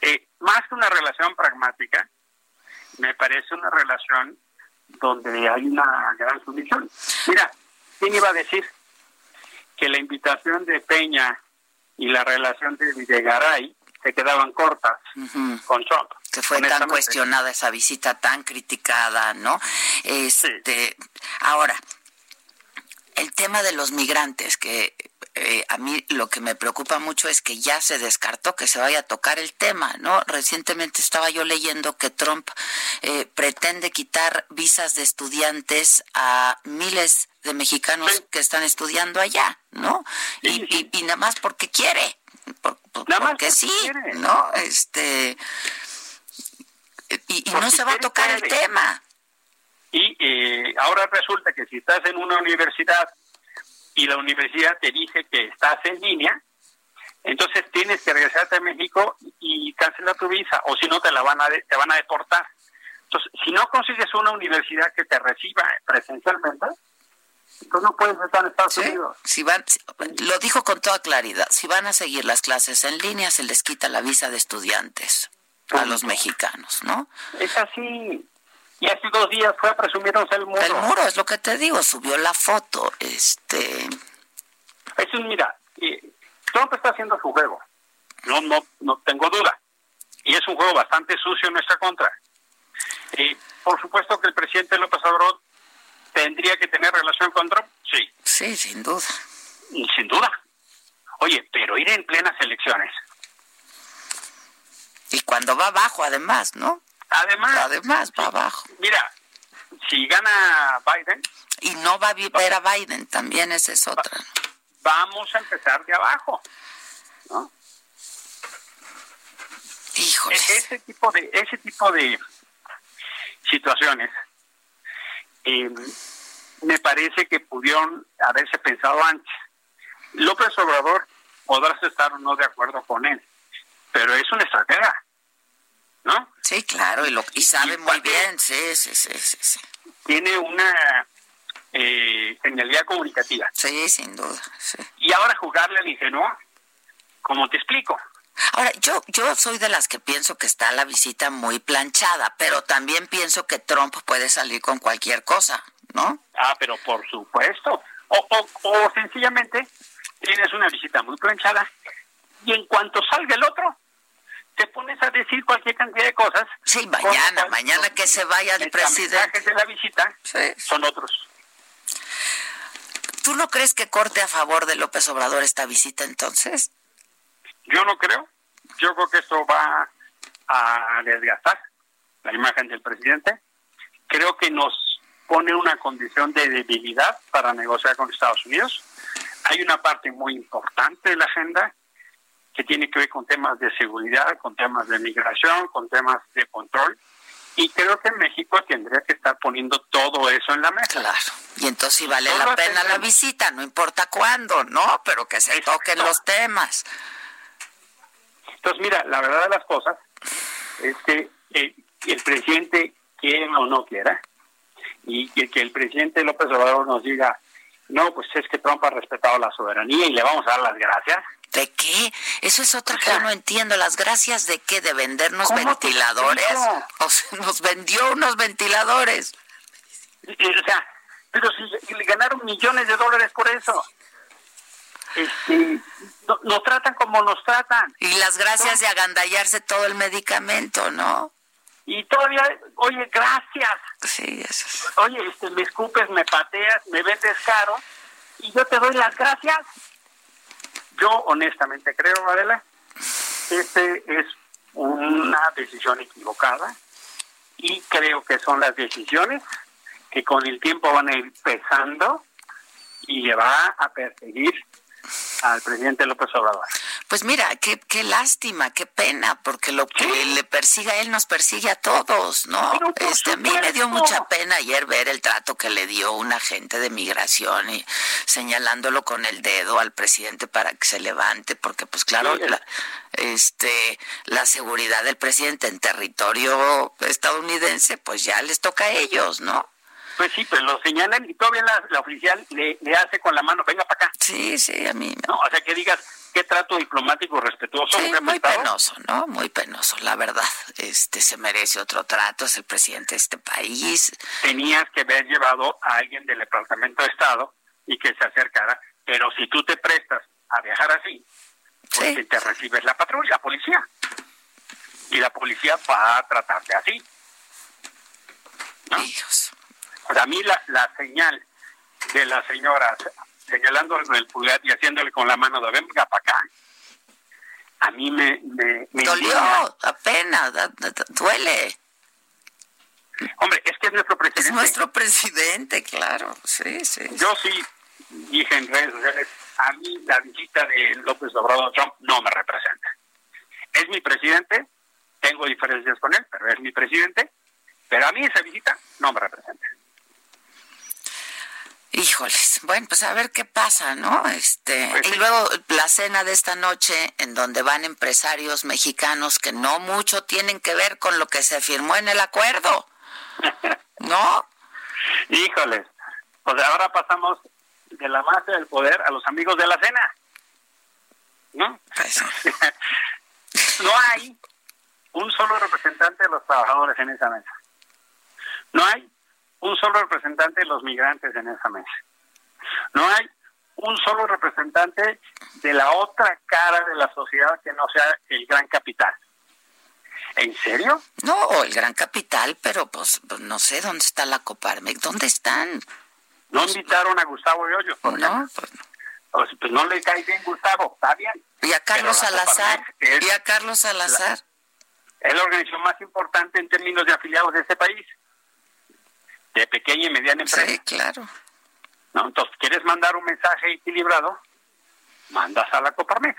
Eh, más que una relación pragmática, me parece una relación donde hay una gran sumisión. Mira, ¿quién iba a decir que la invitación de Peña y la relación de Videgaray se quedaban cortas con Trump? Que fue tan cuestionada esa visita, tan criticada, ¿no? Este, Ahora, el tema de los migrantes, que eh, a mí lo que me preocupa mucho es que ya se descartó que se vaya a tocar el tema, ¿no? Recientemente estaba yo leyendo que Trump eh, pretende quitar visas de estudiantes a miles de mexicanos que están estudiando allá, ¿no? Y, y, nada más porque quiere, porque sí, ¿no? Este y, no se va a tocar el tema. Y eh, ahora resulta que si estás en una universidad y la universidad te dice que estás en línea, entonces tienes que regresarte a México y cancelar tu visa, o si no te la van a te van a deportar. Entonces, si no consigues una universidad que te reciba presencialmente, entonces no puedes estar en Estados Unidos. Si van, lo dijo con toda claridad, si van a seguir las clases en línea, se les quita la visa de estudiantes a los mexicanos, ¿no? Es así. Y hace dos días fue a presumirnos el muro. El muro, es lo que te digo, subió la foto. este Es un, mira, Trump está haciendo su juego. No, no, no tengo duda. Y es un juego bastante sucio en nuestra contra. Y por supuesto que el presidente López Obrador tendría que tener relación con Trump. Sí. Sí, sin duda. Sin duda. Oye, pero ir en plenas elecciones. Y cuando va abajo, además, ¿no? Además. Además, va abajo. Mira, si gana Biden. Y no va a ver a Biden, también esa es otra. Vamos a empezar de abajo. ¿no? Híjole. Ese tipo de, ese tipo de situaciones eh, me parece que pudieron haberse pensado antes. López Obrador podrás estar o no de acuerdo con él, pero es una estratega. ¿No? Sí, claro, y, lo, y sabe muy bien, sí, sí, sí, sí, Tiene una eh, genialidad comunicativa. Sí, sin duda. Y ahora jugarle al ingenuo, como te explico. Ahora, yo, yo soy de las que pienso que está la visita muy planchada, pero también pienso que Trump puede salir con cualquier cosa, ¿no? Ah, pero por supuesto. O, o, o sencillamente tienes una visita muy planchada y en cuanto salga el otro, te pones a decir cualquier cantidad de cosas. Sí, mañana, mañana que se vaya el presidente. de la visita son otros. ¿Tú no crees que corte a favor de López Obrador esta visita entonces? Yo no creo. Yo creo que esto va a desgastar la imagen del presidente. Creo que nos pone una condición de debilidad para negociar con Estados Unidos. Hay una parte muy importante de la agenda que tiene que ver con temas de seguridad, con temas de migración, con temas de control. Y creo que México tendría que estar poniendo todo eso en la mesa. Claro. Y entonces sí vale la pena la visita, no importa cuándo, ¿no? Pero que se toquen los temas. Entonces, mira, la verdad de las cosas es que eh, el presidente quiera o no quiera, y que, que el presidente López Obrador nos diga, no, pues es que Trump ha respetado la soberanía y le vamos a dar las gracias ¿De qué? Eso es otra que yo no entiendo. ¿Las gracias de qué? ¿De vendernos ventiladores? O sea, nos vendió unos ventiladores. O sea, pero si le ganaron millones de dólares por eso. Este, nos tratan como nos tratan. Y las gracias de agandallarse todo el medicamento, ¿no? Y todavía, oye, gracias. Sí, eso es. Oye, este, me escupes, me pateas, me vendes caro, y yo te doy las gracias. Yo honestamente creo, Adela, que este es una decisión equivocada y creo que son las decisiones que con el tiempo van a ir pesando y le va a perseguir al presidente López Obrador. Pues mira, qué, qué lástima, qué pena, porque lo que le persigue a él nos persigue a todos, ¿no? Este, a mí me dio mucha pena ayer ver el trato que le dio un agente de migración y señalándolo con el dedo al presidente para que se levante, porque pues claro, la, este, la seguridad del presidente en territorio estadounidense, pues ya les toca a ellos, ¿no? Pues sí, pues lo señalan y todavía la, oficial le, le, hace con la mano, venga para acá. Sí, sí, a mí. No, o sea, que digas, qué trato diplomático respetuoso. Sí, muy penoso, ¿no? Muy penoso, la verdad. Este se merece otro trato, es el presidente de este país. Tenías que haber llevado a alguien del Departamento de Estado y que se acercara, pero si tú te prestas a viajar así, pues te recibes la patrulla, la policía. Y la policía va a tratarte así. ¿no? A mí la, la señal de la señora señalando el pulgar y haciéndole con la mano de venga para acá, a mí me... me, Dolió, apenas, duele. Hombre, es que es nuestro presidente. Es nuestro presidente, claro, sí, sí. Yo sí dije en redes sociales, a mí la visita de López Obrador Trump no me representa. Es mi presidente, tengo diferencias con él, pero es mi presidente, pero a mí esa visita no me representa. Híjoles, bueno, pues a ver qué pasa, ¿no? Este, pues y luego la cena de esta noche en donde van empresarios mexicanos que no mucho tienen que ver con lo que se firmó en el acuerdo. ¿No? Híjoles. Pues ahora pasamos de la masa del poder a los amigos de la cena. ¿No? Pues no hay un solo representante de los trabajadores en esa mesa. No hay un solo representante de los migrantes en esa mesa. No hay un solo representante de la otra cara de la sociedad que no sea el gran capital. ¿En serio? No, el gran capital, pero pues, pues no sé dónde está la Coparmex, ¿dónde están? No invitaron a Gustavo de Hoyos, por no, pues no. Pues, pues, no le cae bien Gustavo, está bien. Y a Carlos Salazar, y a Carlos Salazar. es la organización más importante en términos de afiliados de este país de pequeña y mediana empresa. Sí, claro. ¿No? Entonces, ¿quieres mandar un mensaje equilibrado? Mandas a la Coparmex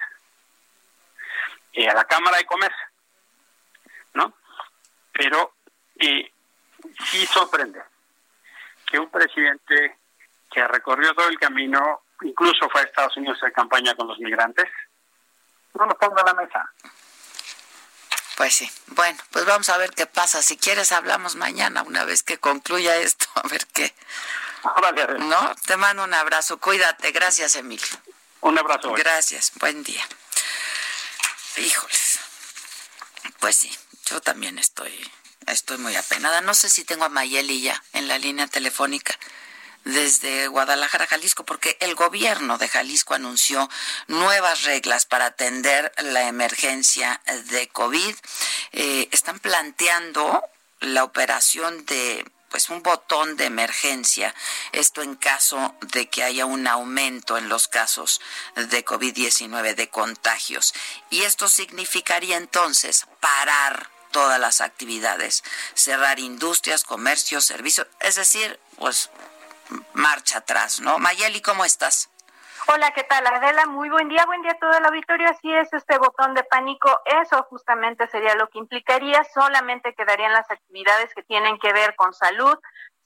y a la Cámara de Comercio, ¿no? Pero y sí sorprende que un presidente que recorrió todo el camino, incluso fue a Estados Unidos en campaña con los migrantes, no lo ponga a la mesa. Pues sí. Bueno, pues vamos a ver qué pasa. Si quieres, hablamos mañana, una vez que concluya esto, a ver qué. ¿No? Te mando un abrazo. Cuídate. Gracias, Emilio. Un abrazo. Gracias. Buen día. Híjoles. Pues sí, yo también estoy, estoy muy apenada. No sé si tengo a Mayeli ya en la línea telefónica desde Guadalajara, Jalisco, porque el gobierno de Jalisco anunció nuevas reglas para atender la emergencia de COVID. Eh, están planteando la operación de pues un botón de emergencia, esto en caso de que haya un aumento en los casos de COVID-19 de contagios. Y esto significaría entonces parar todas las actividades, cerrar industrias, comercios, servicios, es decir, pues marcha atrás, ¿no? Mayeli, ¿cómo estás? Hola, ¿qué tal, Adela? Muy buen día, buen día a todo el auditorio. Así es, este botón de pánico, eso justamente sería lo que implicaría. Solamente quedarían las actividades que tienen que ver con salud,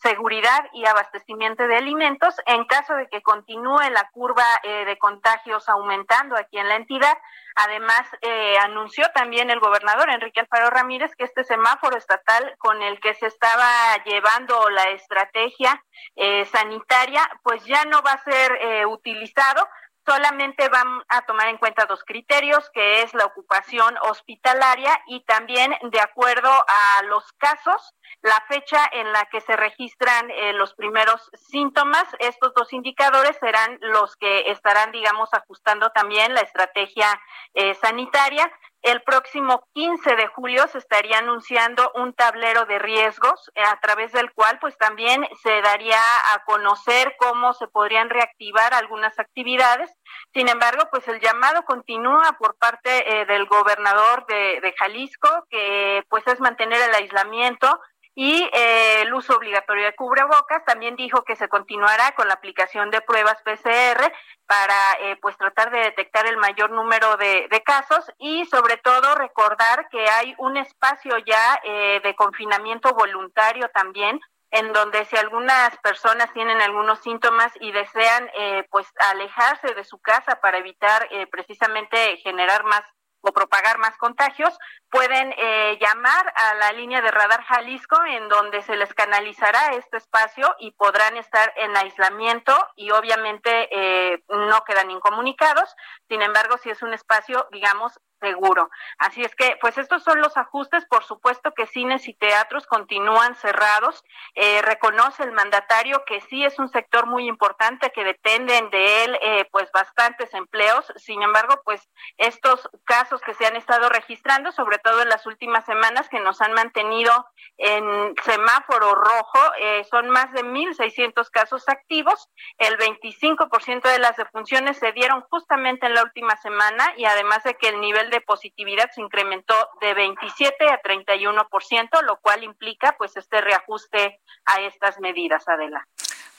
seguridad y abastecimiento de alimentos. En caso de que continúe la curva eh, de contagios aumentando aquí en la entidad, además eh, anunció también el gobernador Enrique Alfaro Ramírez que este semáforo estatal con el que se estaba llevando la estrategia eh, sanitaria, pues ya no va a ser utilizado solamente van a tomar en cuenta dos criterios, que es la ocupación hospitalaria y también de acuerdo a los casos, la fecha en la que se registran eh, los primeros síntomas. Estos dos indicadores serán los que estarán, digamos, ajustando también la estrategia eh, sanitaria. El próximo 15 de julio se estaría anunciando un tablero de riesgos eh, a través del cual pues también se daría a conocer cómo se podrían reactivar algunas actividades. Sin embargo, pues el llamado continúa por parte del gobernador de, de Jalisco, que pues es mantener el aislamiento y eh, el uso obligatorio de cubrebocas. También dijo que se continuará con la aplicación de pruebas PCR para eh, pues tratar de detectar el mayor número de, casos y sobre todo recordar que hay un espacio ya eh, de confinamiento voluntario también en donde si algunas personas tienen algunos síntomas y desean pues alejarse de su casa para evitar precisamente generar más o propagar más contagios, pueden eh, llamar a la línea de radar Jalisco en donde se les canalizará este espacio y podrán estar en aislamiento y obviamente eh, no quedan incomunicados. Sin embargo, si es un espacio, digamos, seguro. Así es que, pues estos son los ajustes. Por supuesto que cines y teatros continúan cerrados. Eh, reconoce el mandatario que sí es un sector muy importante, que dependen de él, eh, pues bastantes empleos. Sin embargo, pues estos casos que se han estado registrando, sobre todo en las últimas semanas, que nos han mantenido en semáforo rojo, eh, son más de 1.600 casos activos. El 25% de las defunciones se dieron justamente en la última semana y además de que el nivel de positividad se incrementó de 27 a 31%, lo cual implica pues este reajuste a estas medidas, Adela.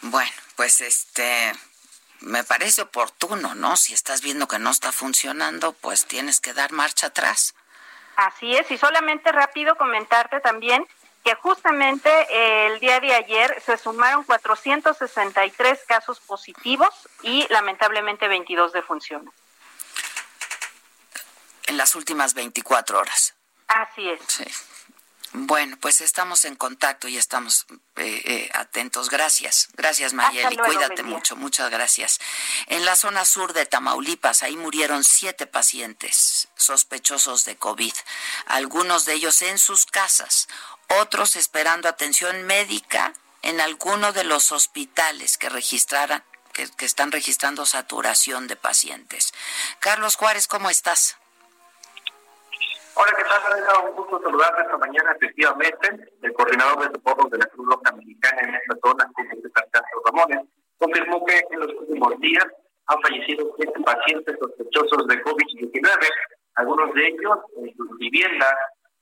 Bueno, pues este me parece oportuno, ¿no? Si estás viendo que no está funcionando, pues tienes que dar marcha atrás. Así es, y solamente rápido comentarte también que justamente el día de ayer se sumaron 463 casos positivos y lamentablemente 22 defunciones en las últimas 24 horas. Así es. Sí. Bueno, pues estamos en contacto y estamos eh, eh, atentos. Gracias, gracias Mayeli. Cuídate mucho, muchas gracias. En la zona sur de Tamaulipas, ahí murieron siete pacientes sospechosos de COVID, algunos de ellos en sus casas, otros esperando atención médica en alguno de los hospitales que registraran, que, que están registrando saturación de pacientes. Carlos Juárez, ¿cómo estás? Hola, ¿qué tal? Un gusto saludarte esta mañana, efectivamente. El coordinador de socorro de la Cruz Roja Mexicana en esta zona, César Castro Ramones, confirmó que en los últimos días han fallecido siete pacientes sospechosos de COVID-19, algunos de ellos en sus viviendas,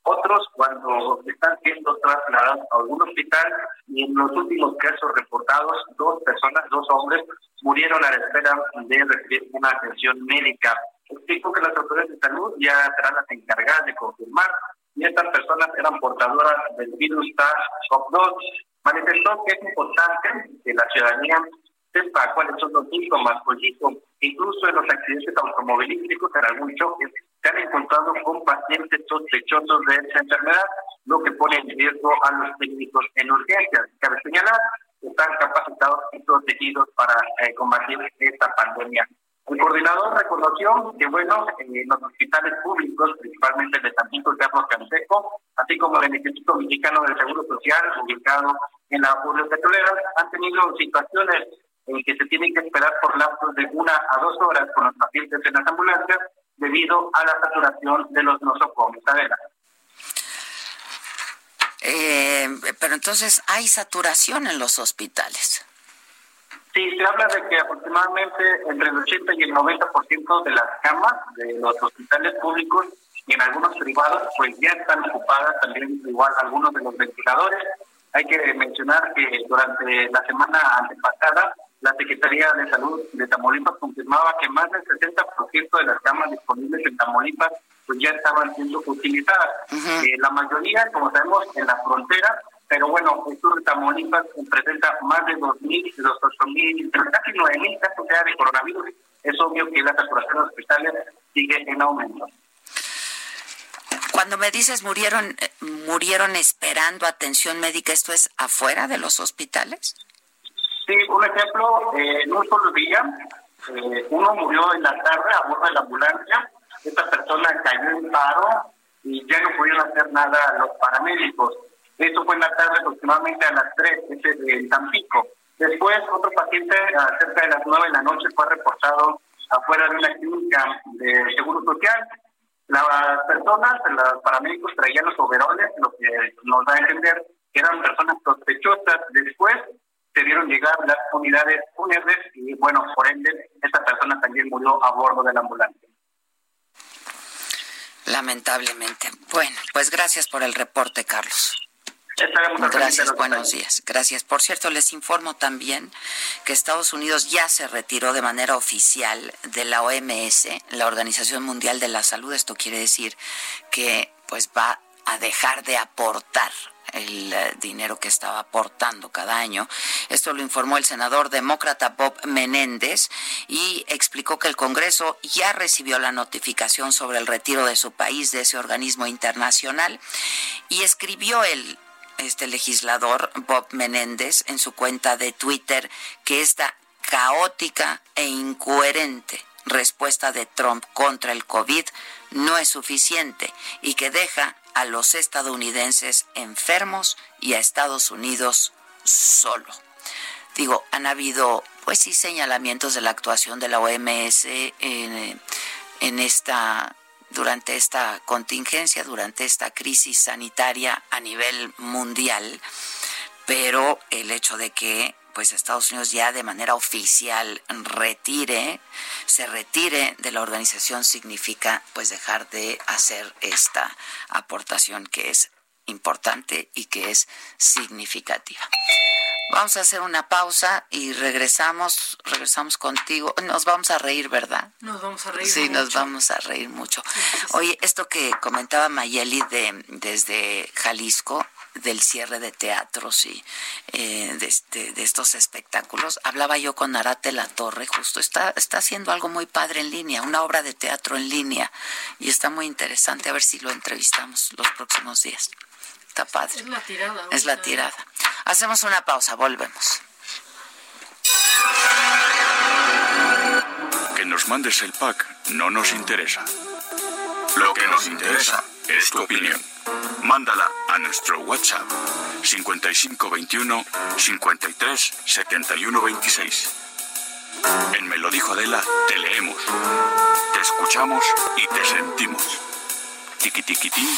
otros cuando están siendo trasladados a algún hospital y en los últimos casos reportados, dos personas, dos hombres, murieron a la espera de recibir una atención médica. Explico que las autoridades de salud ya serán las encargadas de confirmar si estas personas eran portadoras del virus SARS-CoV-2. Manifestó que es importante que la ciudadanía sepa cuáles son los síntomas, pues incluso en los accidentes automovilísticos, en algún choque, se han encontrado con pacientes sospechosos de esa enfermedad, lo que pone en riesgo a los técnicos en urgencias. Cabe señalar que están capacitados y protegidos para eh, combatir esta pandemia. El coordinador reconoció que, bueno, en los hospitales públicos, principalmente de San Francisco Carlos Canseco, así como el Instituto Mexicano del Seguro Social, ubicado en la Julio Petrolera, han tenido situaciones en que se tienen que esperar por lapsos de una a dos horas con los pacientes en las ambulancias debido a la saturación de los nosocomios. Eh, pero entonces hay saturación en los hospitales. Sí, se habla de que aproximadamente entre el 80 y el 90% de las camas de los hospitales públicos y en algunos privados pues ya están ocupadas también igual algunos de los ventiladores. Hay que mencionar que durante la semana antepasada la Secretaría de Salud de Tamaulipas confirmaba que más del 60% de las camas disponibles en Tamaulipas pues ya estaban siendo utilizadas. Eh, la mayoría, como sabemos, en la frontera, pero bueno, el sur de Tamaulipas presenta más de 2.000, 8.000, casi 9.000 casos ya de coronavirus. Es obvio que la saturación de hospitales sigue en aumento. Cuando me dices murieron, eh, murieron esperando atención médica, ¿esto es afuera de los hospitales? Sí, un ejemplo, eh, en un solo día, eh, uno murió en la tarde a bordo de la ambulancia, esta persona cayó en paro y ya no pudieron hacer nada los paramédicos. Esto fue en la tarde aproximadamente a las 3, ese en Tampico. Después, otro paciente cerca de las 9 de la noche fue reportado afuera de una clínica de Seguro Social. Las personas, los paramédicos traían los overoles, lo que nos da a entender que eran personas sospechosas. Después se vieron llegar las unidades fúnebres y bueno, por ende, esta persona también murió a bordo de la ambulancia. Lamentablemente. Bueno, pues gracias por el reporte, Carlos. Gracias, buenos días. Gracias. Por cierto, les informo también que Estados Unidos ya se retiró de manera oficial de la OMS, la Organización Mundial de la Salud. Esto quiere decir que pues va a dejar de aportar el eh, dinero que estaba aportando cada año. Esto lo informó el senador demócrata Bob Menéndez y explicó que el Congreso ya recibió la notificación sobre el retiro de su país de ese organismo internacional y escribió el este legislador Bob Menéndez en su cuenta de Twitter que esta caótica e incoherente respuesta de Trump contra el COVID no es suficiente y que deja a los estadounidenses enfermos y a Estados Unidos solo. Digo, han habido, pues sí, señalamientos de la actuación de la OMS en, en esta durante esta contingencia, durante esta crisis sanitaria a nivel mundial, pero el hecho de que pues Estados Unidos ya de manera oficial retire, se retire de la organización significa pues dejar de hacer esta aportación que es importante y que es significativa. Vamos a hacer una pausa y regresamos, regresamos contigo. Nos vamos a reír, ¿verdad? Nos vamos a reír. Sí, nos vamos a reír mucho. Oye, esto que comentaba Mayeli de, desde Jalisco, del cierre de teatros y eh, de, de, estos espectáculos. Hablaba yo con Arate La Torre, justo está, está haciendo algo muy padre en línea, una obra de teatro en línea, y está muy interesante. A ver si lo entrevistamos los próximos días. Está padre. Es la tirada. Es la tirada. Hacemos una pausa, volvemos. Que nos mandes el pack no nos interesa. Lo que nos interesa es tu opinión. Mándala a nuestro WhatsApp 5521 53 71 26. En Me lo dijo Adela, te leemos, te escuchamos y te sentimos. Tiki tiquitín,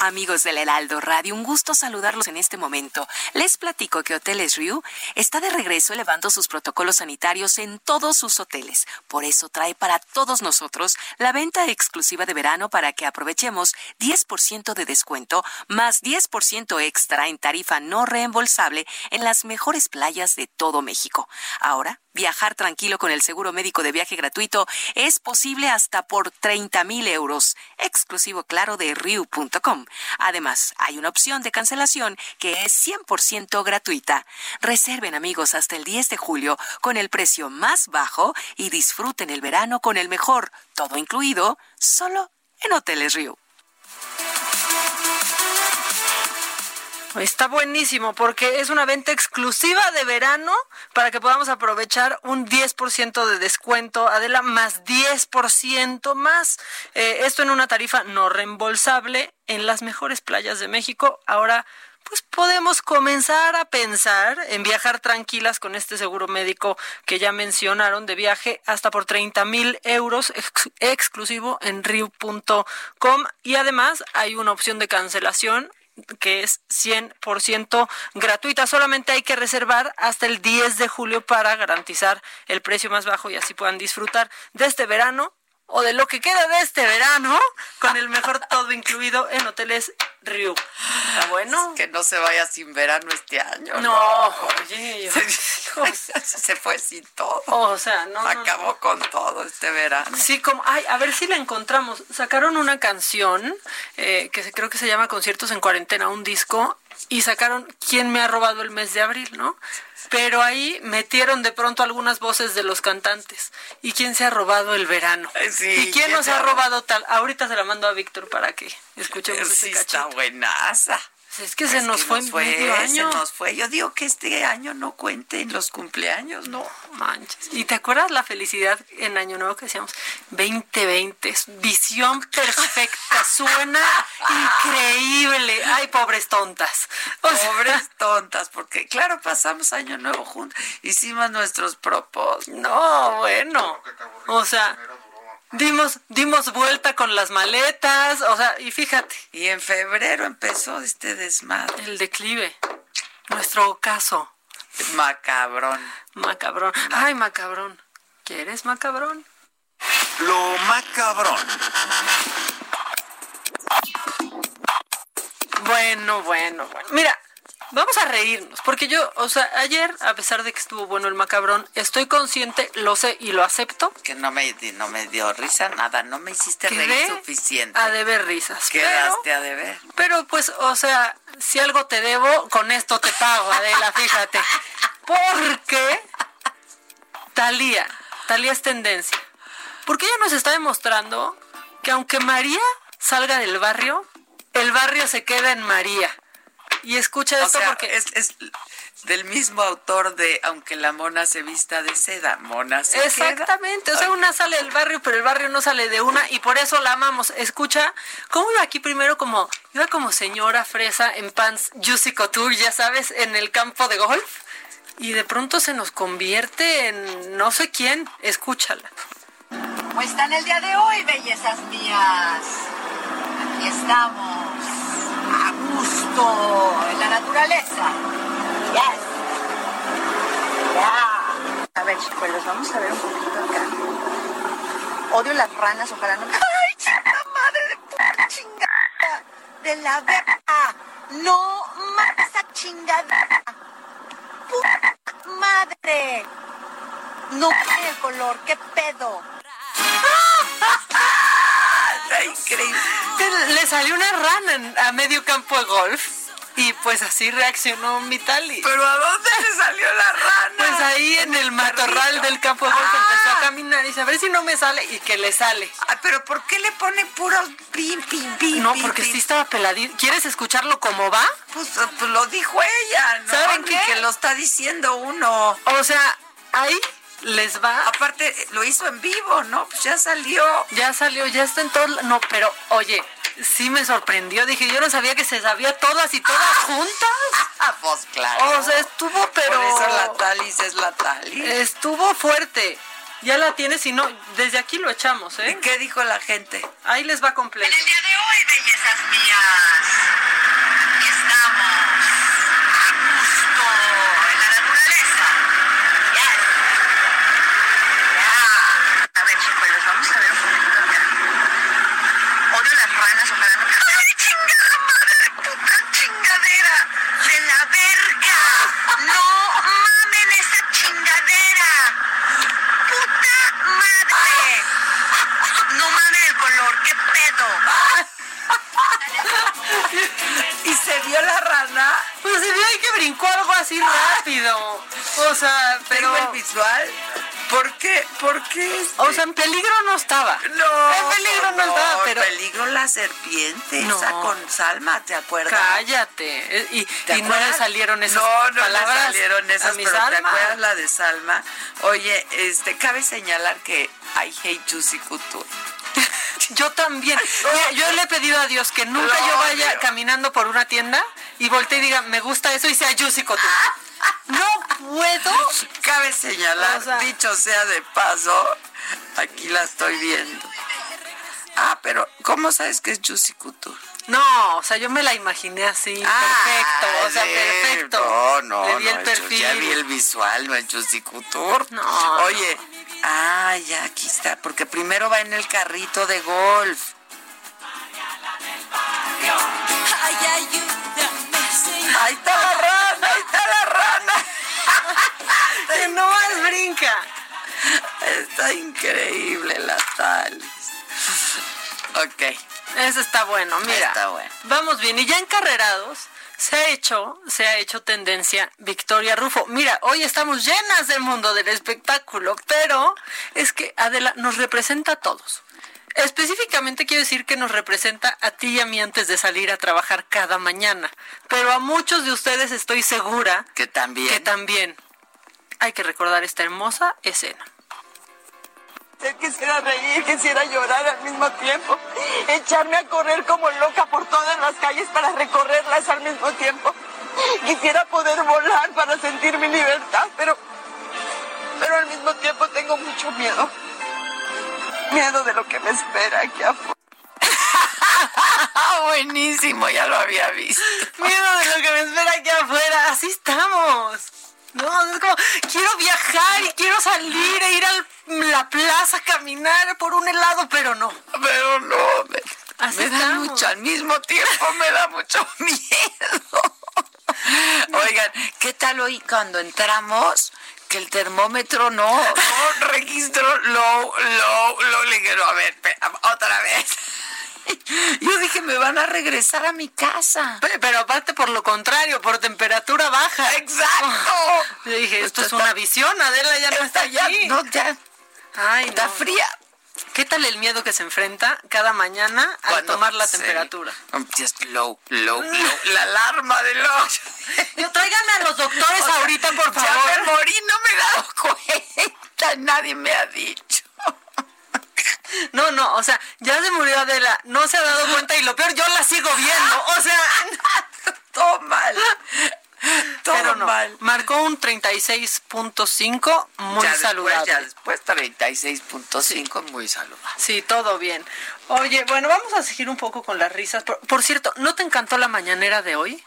Amigos del Heraldo Radio, un gusto saludarlos en este momento. Les platico que Hoteles Riu está de regreso elevando sus protocolos sanitarios en todos sus hoteles. Por eso trae para todos nosotros la venta exclusiva de verano para que aprovechemos 10% de descuento más 10% extra en tarifa no reembolsable en las mejores playas de todo México. Ahora, viajar tranquilo con el seguro médico de viaje gratuito es posible hasta por 30 mil euros, exclusivo claro de Riu.com. Además, hay una opción de cancelación que es 100% gratuita. Reserven amigos hasta el 10 de julio con el precio más bajo y disfruten el verano con el mejor, todo incluido, solo en Hoteles Riu. Está buenísimo porque es una venta exclusiva de verano para que podamos aprovechar un 10% de descuento, Adela, más 10% más. Eh, esto en una tarifa no reembolsable en las mejores playas de México. Ahora, pues podemos comenzar a pensar en viajar tranquilas con este seguro médico que ya mencionaron de viaje hasta por 30 mil euros exclusivo en riu.com y además hay una opción de cancelación que es 100% gratuita. Solamente hay que reservar hasta el 10 de julio para garantizar el precio más bajo y así puedan disfrutar de este verano o de lo que queda de este verano con el mejor todo incluido en hoteles Riu. ¿Está bueno? Que no se vaya sin verano este año. No, oye, se fue sin todo. O sea, no. Acabó con todo este verano. Sí, como, ay, a ver si la encontramos. Sacaron una canción eh, que creo que se llama Conciertos en Cuarentena, un disco, y sacaron ¿Quién me ha robado el mes de abril? ¿no? Pero ahí metieron de pronto algunas voces de los cantantes. ¿Y quién se ha robado el verano? ¿Y quién, nos ha robado tal? Ahorita se la mando a Víctor para que escuchemos sí, ese está buenaza. Es que se nos fue medio año. Se nos fue. Yo digo que este año no cuente en los cumpleaños, no. Manches. ¿Y te acuerdas la felicidad en Año Nuevo que decíamos 2020? Visión perfecta. Suena increíble. Ay, pobres tontas. pobres tontas, porque claro, pasamos Año Nuevo juntos. Hicimos nuestros propósitos. No, bueno. O sea dimos, dimos vuelta con las maletas, o sea, y fíjate. Y en febrero empezó este desmadre. El declive. Nuestro ocaso. Macabrón. Macabrón. Ay, macabrón. ¿Quieres macabrón? Lo macabrón. Bueno, bueno, bueno. Mira, vamos a reírnos, porque yo, o sea, ayer, a pesar de que estuvo bueno el macabrón, estoy consciente, lo sé y lo acepto. Que no me, no me dio risa nada, no me hiciste reír suficiente. A deber risas. Quedaste a deber. Pero pues, o sea, si algo te debo, con esto te pago, Adela, fíjate. Porque Talía, Talía es tendencia. Porque ella nos está demostrando que aunque María salga del barrio, el barrio se queda en María. Y escucha esto porque es, es, del mismo autor de Aunque la mona se vista de seda, mona se Exactamente, o sea, una sale del barrio, pero el barrio no sale de una y por eso la amamos. Escucha, ¿cómo iba aquí primero como iba como señora fresa en pants Juicy Couture, ya sabes, en el campo de golf? Y de pronto se nos convierte en no sé quién. Escúchala. ¿Cómo están el día de hoy, bellezas mías? Aquí estamos a gusto en la naturaleza. Yes. A ver, chicos, vamos a ver un poquito acá. Odio las ranas, ojalá no. ¡Ay, chica madre de puta chingada! ¡De la verga! ¡No mames esa chingada! ¡Puta madre! No tiene el color, ¿qué pedo? Increíble. Le salió una rana a medio campo de golf. Y pues así reaccionó Mitali. ¿Pero a dónde le salió la rana? Pues ahí en el matorral del campo de golf empezó a caminar y dice, a ver si no me sale y que le sale. Ah, pero ¿por qué le pone puro pim, pim, pim? No, porque sí estaba peladito. ¿Quieres escucharlo como va? Pues, pues lo dijo ella, ¿no? ¿Saben qué? Que lo está diciendo uno. O sea, ahí les va. Aparte, lo hizo en vivo, ¿no? Pues ya salió. Ya salió, ya está en todo. No, pero oye, sí me sorprendió. Dije, yo no sabía que se sabía todas y todas juntas. pues claro. O sea, estuvo, pero. Por eso la Talis es la Talis. Estuvo fuerte. Ya la tienes y no, desde aquí lo echamos, ¿eh? ¿Y qué dijo la gente? Ahí les va completo. En el día de hoy, bellezas mías, aquí así rápido. O sea, pero. el visual? ¿Por qué? ¿Por qué? Este? O sea, en peligro no estaba. No. En peligro no, estaba, pero. En peligro la serpiente, No. esa con Salma, ¿te acuerdas? Cállate. Eh, Y, ¿Te y no le salieron esas no, no palabras. le salieron esas, pero ¿te acuerdas la de Salma? Oye, este, cabe señalar que I hate Juicy Couture. Yo también. Mira, yo le he pedido a Dios que nunca yo vaya caminando por una tienda y voltee y diga, me gusta eso y sea Juicy Couture. No puedo. Cabe señalar, O sea- dicho sea de paso, aquí la estoy viendo. Ah, pero ¿cómo sabes que es Juicy Couture? No, o sea, yo me la imaginé así, perfecto, o sea, perfecto. No, no, Le vi no, el perfil. Ya vi el visual, no es Juicy Couture. No. Oye, ah, ya aquí está, porque primero va en el carrito de golf. Ahí No más brinca. Está increíble la tal. Ok. Eso está bueno, mira. Está bueno. Vamos bien, y ya encarrerados, se ha hecho, se ha hecho tendencia Victoria Rufo. Mira, hoy estamos llenas del mundo del espectáculo, pero es que Adela nos representa a todos. Específicamente quiero decir que nos representa a ti y a mí antes de salir a trabajar cada mañana. Pero a muchos de ustedes estoy segura que también. Que también. Hay que recordar esta hermosa escena. Quisiera reír, quisiera llorar al mismo tiempo, echarme a correr como loca por todas las calles para recorrerlas al mismo tiempo. Quisiera poder volar para sentir mi libertad, pero, pero al mismo tiempo tengo mucho miedo. Miedo de lo que me espera aquí afuera. Buenísimo, ya lo había visto. Miedo de lo que me espera aquí afuera. Así estamos. No, es como, quiero viajar y quiero salir e ir a la plaza a caminar por un helado, pero no. Pero no, me, me da mucho, al mismo tiempo me da mucho miedo. Oigan, ¿qué tal hoy cuando entramos? Que el termómetro no, no registró low, low, low, ligero. A ver, otra vez. Yo dije, me van a regresar a mi casa. Pero, aparte por lo contrario, por temperatura baja. Exacto. Yo dije, esto es una visión, Adela ya no está allí. No, ya. Ay, está fría. ¿Qué tal el miedo que se enfrenta cada mañana al tomar la temperatura? Just low, low, low. La alarma de low. Yo, tráiganme a los doctores ahorita, por favor. Ya me morí, no me he dado cuenta. Nadie me ha dicho. No, no, o sea, ya se murió Adela, no se ha dado cuenta y lo peor, yo la sigo viendo. O sea, todo mal. Todo no, mal. Marcó un 36.5 muy ya saludable. ya después 36.5 muy saludable. Sí, todo bien. Oye, bueno, vamos a seguir un poco con las risas. Por, por cierto, ¿no te encantó la mañanera de hoy?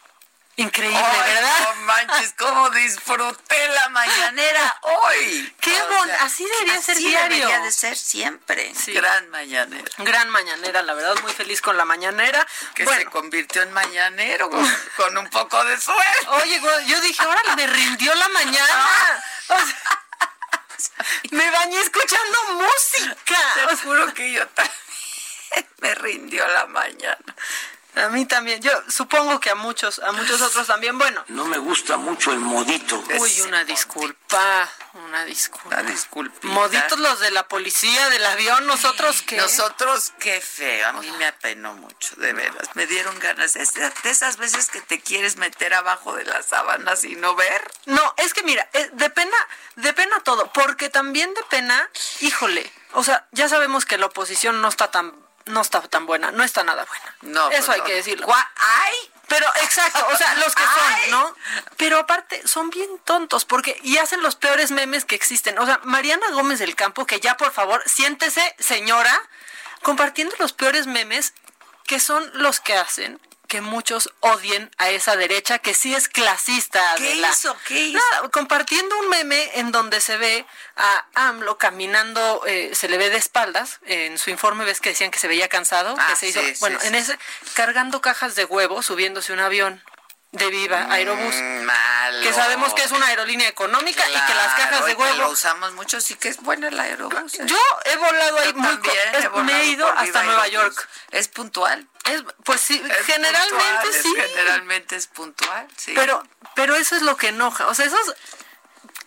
Increíble, Ay, ¿verdad? No manches, cómo disfruté la mañanera hoy. Qué bon, así debería así ser diario. Debería de ser siempre. Sí. Gran mañanera. Gran mañanera, la verdad, muy feliz con la mañanera. Que bueno, se convirtió en mañanero con, con un poco de suerte. Oye, yo dije, ahora me rindió la mañana. O sea, me bañé escuchando música. Te juro que yo también me rindió la mañana. A mí también. Yo supongo que a muchos, a muchos otros también. Bueno. No me gusta mucho el modito. Uy, una disculpa, una disculpa. Una disculpa. Moditos los de la policía, del avión, nosotros que. Nosotros qué feo. A mí me apenó mucho, de veras. Me dieron ganas. Es de esas veces que te quieres meter abajo de las sábanas y no ver. No, es que mira, eh, de pena, de pena todo, porque también de pena, híjole. O sea, ya sabemos que la oposición no está tan no está tan buena, no está nada buena. No, eso pues hay no. que decirlo. ¡Ay! Pero exacto, o sea, los que son, ¿no? Pero aparte son bien tontos porque y hacen los peores memes que existen. O sea, Mariana Gómez del Campo, que ya por favor, siéntese, señora, compartiendo los peores memes que son los que hacen que muchos odien a esa derecha que sí es clasista. ¿Qué Adela. hizo? ¿Qué hizo? Nada, compartiendo un meme en donde se ve a AMLO caminando, eh, se le ve de espaldas. En su informe ves que decían que se veía cansado, Ah, que se hizo, sí, sí, bueno, sí. en ese cargando cajas de huevo, subiéndose un avión de Viva Aerobús, Mm, malo. que sabemos que es una aerolínea económica y que las cajas de que lo huevo. usamos mucho, sí que es buena el aerobús. ¿eh? Yo he volado ahí Yo muy también he volado me he ido hasta Viva Nueva Aerobús. York. ¿Es puntual? Es, pues sí, Es generalmente puntual, es- sí. Generalmente es puntual, sí. Pero, pero eso es lo que enoja. O sea, esos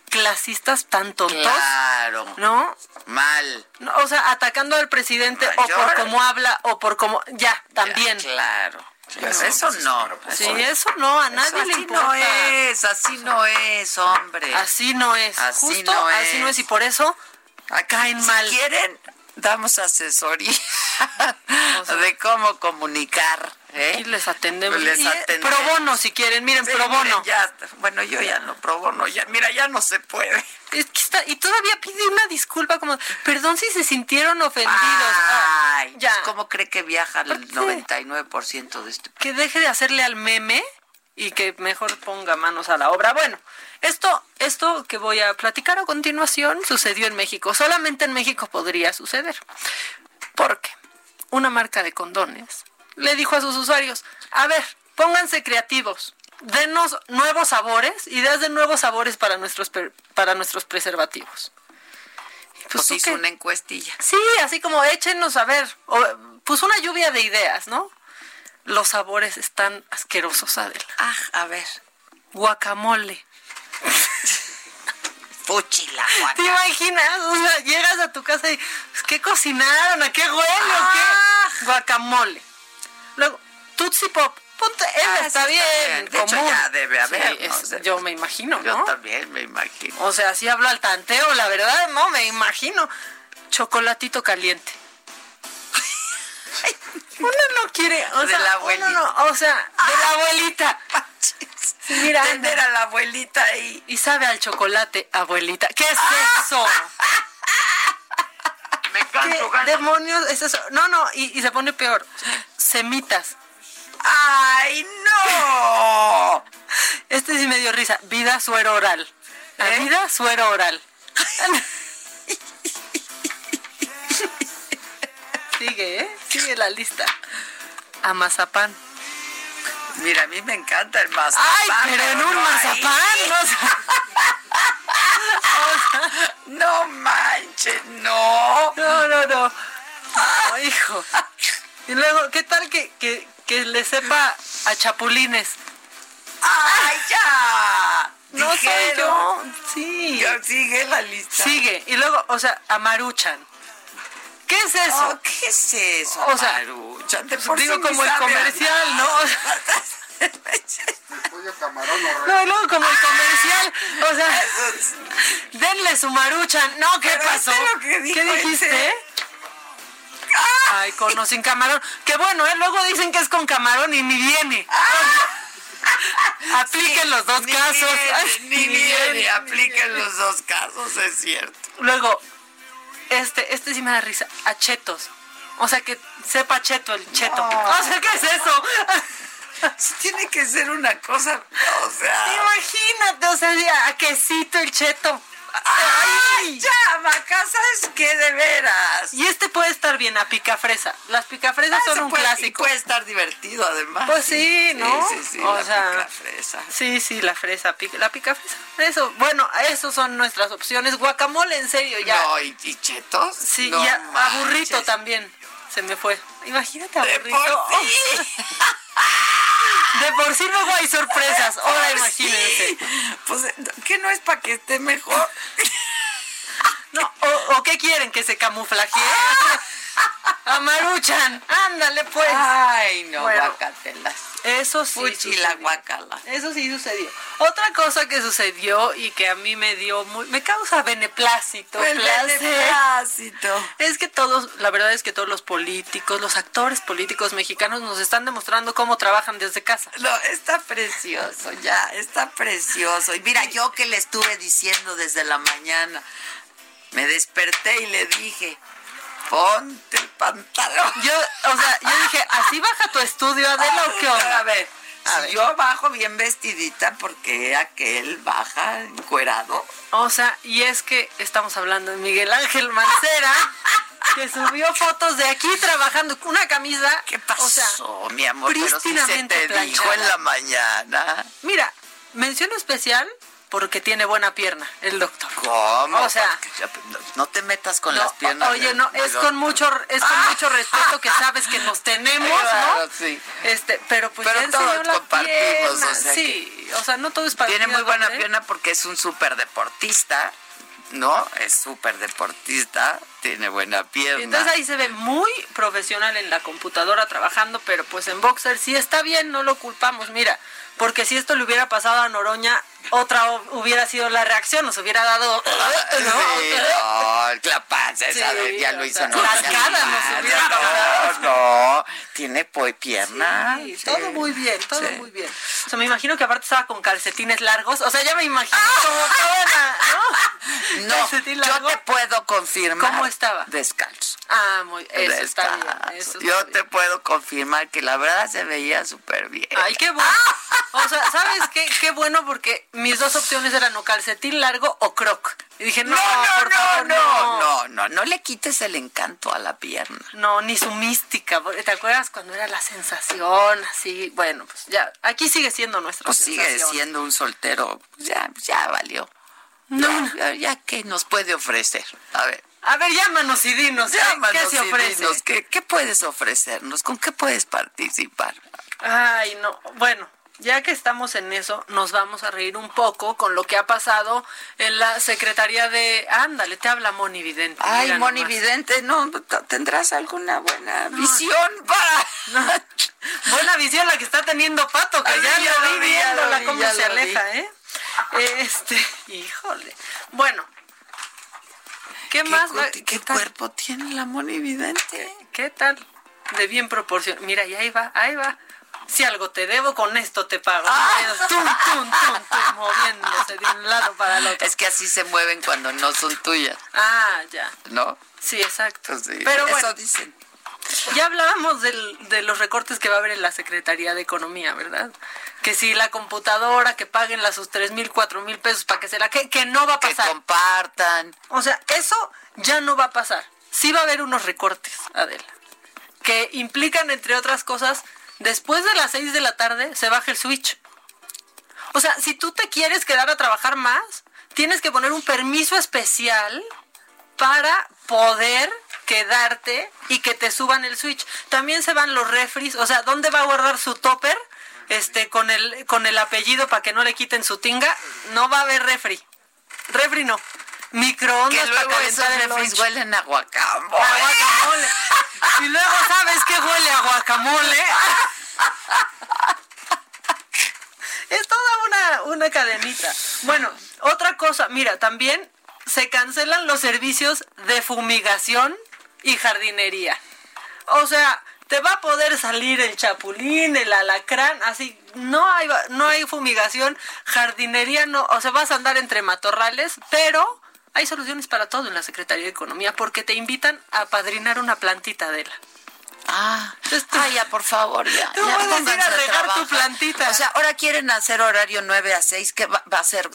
clasistas tan tontos. Claro. ¿No? Mal. No, O sea, atacando al presidente o por cómo habla o por cómo. Ya, también. Claro. Pero eso no. Sí, eso no, a nadie Eso le así importa. no es, así no es, hombre. Así no es. Así Justo no así no es. Y por eso caen si mal. quieren, damos asesoría de cómo comunicar. ¿Eh? Y les atendemos. Les eh, atendemos. pro bono, si quieren. Miren, Sí, pro bono. miren, ya, bueno, yo ya no pro bono. Ya, mira, ya no se puede. Es que está- y todavía pide una disculpa como, perdón si se sintieron ofendidos. Ah, Ay, ya. ¿Cómo cree que viaja el Aparte- 99% de este que deje de hacerle al meme y que mejor ponga manos a la obra. Bueno, esto, esto que voy a platicar a continuación sucedió en México. Solamente en México podría suceder. Porque una marca de condones le dijo a sus usuarios, a ver, pónganse creativos. Denos nuevos sabores, ideas de nuevos sabores para nuestros para nuestros preservativos. Pues ¿tú hizo una encuestilla. Sí, así como échenos a ver. O, pues una lluvia de ideas, ¿no? Los sabores están asquerosos, Adela. Ah, a ver. Guacamole. Fuchi la ¿Te imaginas? O sea, llegas a tu casa y, pues, ¿qué cocinaron? ¿A qué huele? qué? Ah. Guacamole. Luego, Tootsie Pop. Ponte, él Ah, está bien, bien. De hecho, ya debe haber, Sí, ¿no? es- O sea, yo me imagino, Yo también me imagino. O sea, si hablo al tanteo, la verdad, no, me imagino. Chocolatito caliente. Uno no quiere, o De sea, la uno no, o sea, de la abuelita. Mira, Tener a la abuelita ahí. y sabe al chocolate, abuelita. ¿Qué es eso? Me ¿Qué canso, gato. demonios es eso? No, no, y, y se pone peor. Semitas. ¡Ay, no! Este sí me dio risa. Vida suero oral. La ¿Eh? vida suero oral. Sigue, ¿eh? Sigue la lista. Amazapán. Mira, a mí me encanta el mazapán. Ay, pero en un no mazapán, no. No manches, no. No, no, no. No, hijo. Y luego, ¿qué tal que, que, que le sepa a chapulines? ¡Ay, ya! No soy yo. Sí. Ya sigue la lista. Sigue. Y luego, o sea, a Maruchan. ¿Qué es eso? Oh, ¿Qué es eso, O sea, Maruchan? De por Digo, sí como el comercial, ¿no? O sea, camarón No, y luego como el comercial. O sea, denle su maruchan. No, ¿qué Pero pasó? este lo que dijo ¿Qué dijiste? ese. Ay, con o sin camarón. Que bueno, ¿eh? Luego dicen que es con camarón y ni viene. Apliquen los dos Ni casos. viene, ni viene, apliquen los dos casos, es cierto. Luego, este, este sí me da risa. A chetos. O sea, que sepa cheto el cheto. No. O sea, ¿qué es eso? Tiene que ser una cosa, o sea... Imagínate, o sea, a quesito el cheto. ¡Ay, ya, Maca! ¿Sabes qué? De veras. Y este puede estar bien a picafresa. Las picafresas Ah, son un puede- y clásico. puede estar divertido, además. Pues sí, ¿no? Sí, sí, sí, O la sea, picafresa. Sí, sí, la fresa, pica- la picafresa. Eso, bueno, esos son nuestras opciones. Guacamole, en serio, ya. No, ¿y, y chetos? sí, No ya. A burrito manches. también. Se me fue. Imagínate a De por sí. De por sí luego hay sorpresas. Ahora imagínense. Pues, ¿qué no es para que esté mejor? No, o, o qué quieren, que se camuflajee. Amaruchan, ándale pues. Ay, no, Bueno. guacatelas. Eso sí. Fuchi sucedió. la guacala. Eso sí sucedió. Otra cosa que sucedió y que a mí me dio muy, me causa beneplácito, El placer, beneplácito. es que todos, la verdad es que todos los políticos, los actores políticos mexicanos nos están demostrando cómo trabajan desde casa. No, está precioso, ya, está precioso. Y mira, yo que le estuve diciendo desde la mañana, me desperté y le dije, ponte el pantalón. Yo, o sea, yo dije, así baja tu estudio, Adela, o qué A onda. ver, A ver. yo bajo bien vestidita, porque aquel baja encuerado? O sea, y es que estamos hablando de Miguel Ángel Mancera, que subió fotos de aquí trabajando con una camisa. ¿Qué pasó, O sea, mi amor? Pero si se te dijo planchada. en la mañana. Mira, mención especial porque tiene buena pierna, el doctor. ¿Cómo? O sea, no, te metas con No, las piernas. oye, no, es con mucho, es con mucho respeto que sabes que nos tenemos, Claro, ¿no? sí. Este, pero pues Pero ya todos la compartimos, pierna. o sea sí, o sea, no todo es Tiene ti, muy buena pierna porque es un súper deportista, ¿no? Es súper deportista, tiene buena pierna. Entonces ahí se ve muy profesional en la computadora trabajando, pero pues en boxer sí está bien, no lo culpamos, mira, porque si esto le hubiera pasado a Noroña, otra hu- hubiera sido la reacción, nos hubiera dado... Sí, no, la panza, esa Sí, vez ya lo hizo sea, ¿no? las caras no, nos hubieran no, dado. no, tiene pues pierna. Sí, todo muy bien, todo muy bien. O sea, me imagino que aparte estaba con calcetines largos. O sea, ya me imagino como toda la- ¿no? No, Calcetín yo largo. te puedo confirmar. ¿Cómo estaba? Descalzo. Ah, muy, eso está bien. Descalzo. eso está yo bien. te puedo confirmar que la verdad se veía súper bien. Ay, qué bueno. O sea, ¿sabes qué? Qué bueno porque mis dos opciones eran o calcetín largo o croc. Y dije, no, no, no, por no, favor, no, no. no, no, no le quites el encanto a la pierna. No, ni su mística. porque ¿Te acuerdas cuando era la sensación? Así, bueno, pues ya, aquí sigue siendo nuestra Pues sigue siendo un soltero, pues ya, ya valió. No. Ya, ya que nos puede ofrecer. A ver, A ver, llámanos y dinos, ¿qué- llámanos ¿qué se y ofrece? dinos, ¿qué, qué puedes ofrecernos? ¿Con qué puedes participar? Ay, no, bueno, ya que estamos en eso, nos vamos a reír un poco con lo que ha pasado en la Secretaría de... Ándale, te habla Moni Vidente. Ay, Moni nomás. Vidente, no, ¿tendrás alguna buena visión para...? Buena visión la que está teniendo Pato, que Ay, ya, ya lo vi vi, viéndola vi, cómo se vi. ¿eh? Este, híjole. Bueno, ¿qué, más? ¿Qué, qué cuerpo tiene la Moni Vidente? ¿Qué tal? De bien proporción. Mira, y ahí va, ahí va. Si algo te debo, con esto te pago. Ah. Tum, tum, tum, tum, moviéndose de un lado para el otro. Es que así se mueven cuando no son tuyas, Ah, ya. ¿no? Sí, exacto. Sí, Pero eso bueno. dicen. Ya hablábamos del- de los recortes que va a haber en la Secretaría de Economía, ¿verdad? Que si la computadora, que paguen las sus tres mil, cuatro mil pesos para que se la... Que, que no va a Que pasar. compartan. O sea, eso ya no va a pasar. Sí va a haber unos recortes, Adela, que implican, entre otras cosas, después de las 6 de la tarde se baja el switch. O sea, si tú te quieres quedar a trabajar más, tienes que poner un permiso especial para poder quedarte y que te suban el switch. También se van los refris, o sea, ¿dónde va a guardar su topper? Este, con el, con el apellido para que no le quiten su tinga, no va a haber refri. Refri no. Microondas Que para esos calentar el lunch. huelen a guacamole. A guacamole. Y luego sabes que huele a guacamole. Es toda una, una cadenita. Bueno, otra cosa, mira, también se cancelan los servicios de fumigación y jardinería. O sea, te va a poder salir el chapulín, el alacrán, así, no hay, no hay fumigación, jardinería no, o sea, vas a andar entre matorrales, pero hay soluciones para todo en la Secretaría de Economía porque te invitan a padrinar una plantita de la. Ah, ah, ya, por favor, ya. Tú ya puedes ir a regar tu plantita. O sea, ahora quieren hacer horario 9 a 6, que va, va a ser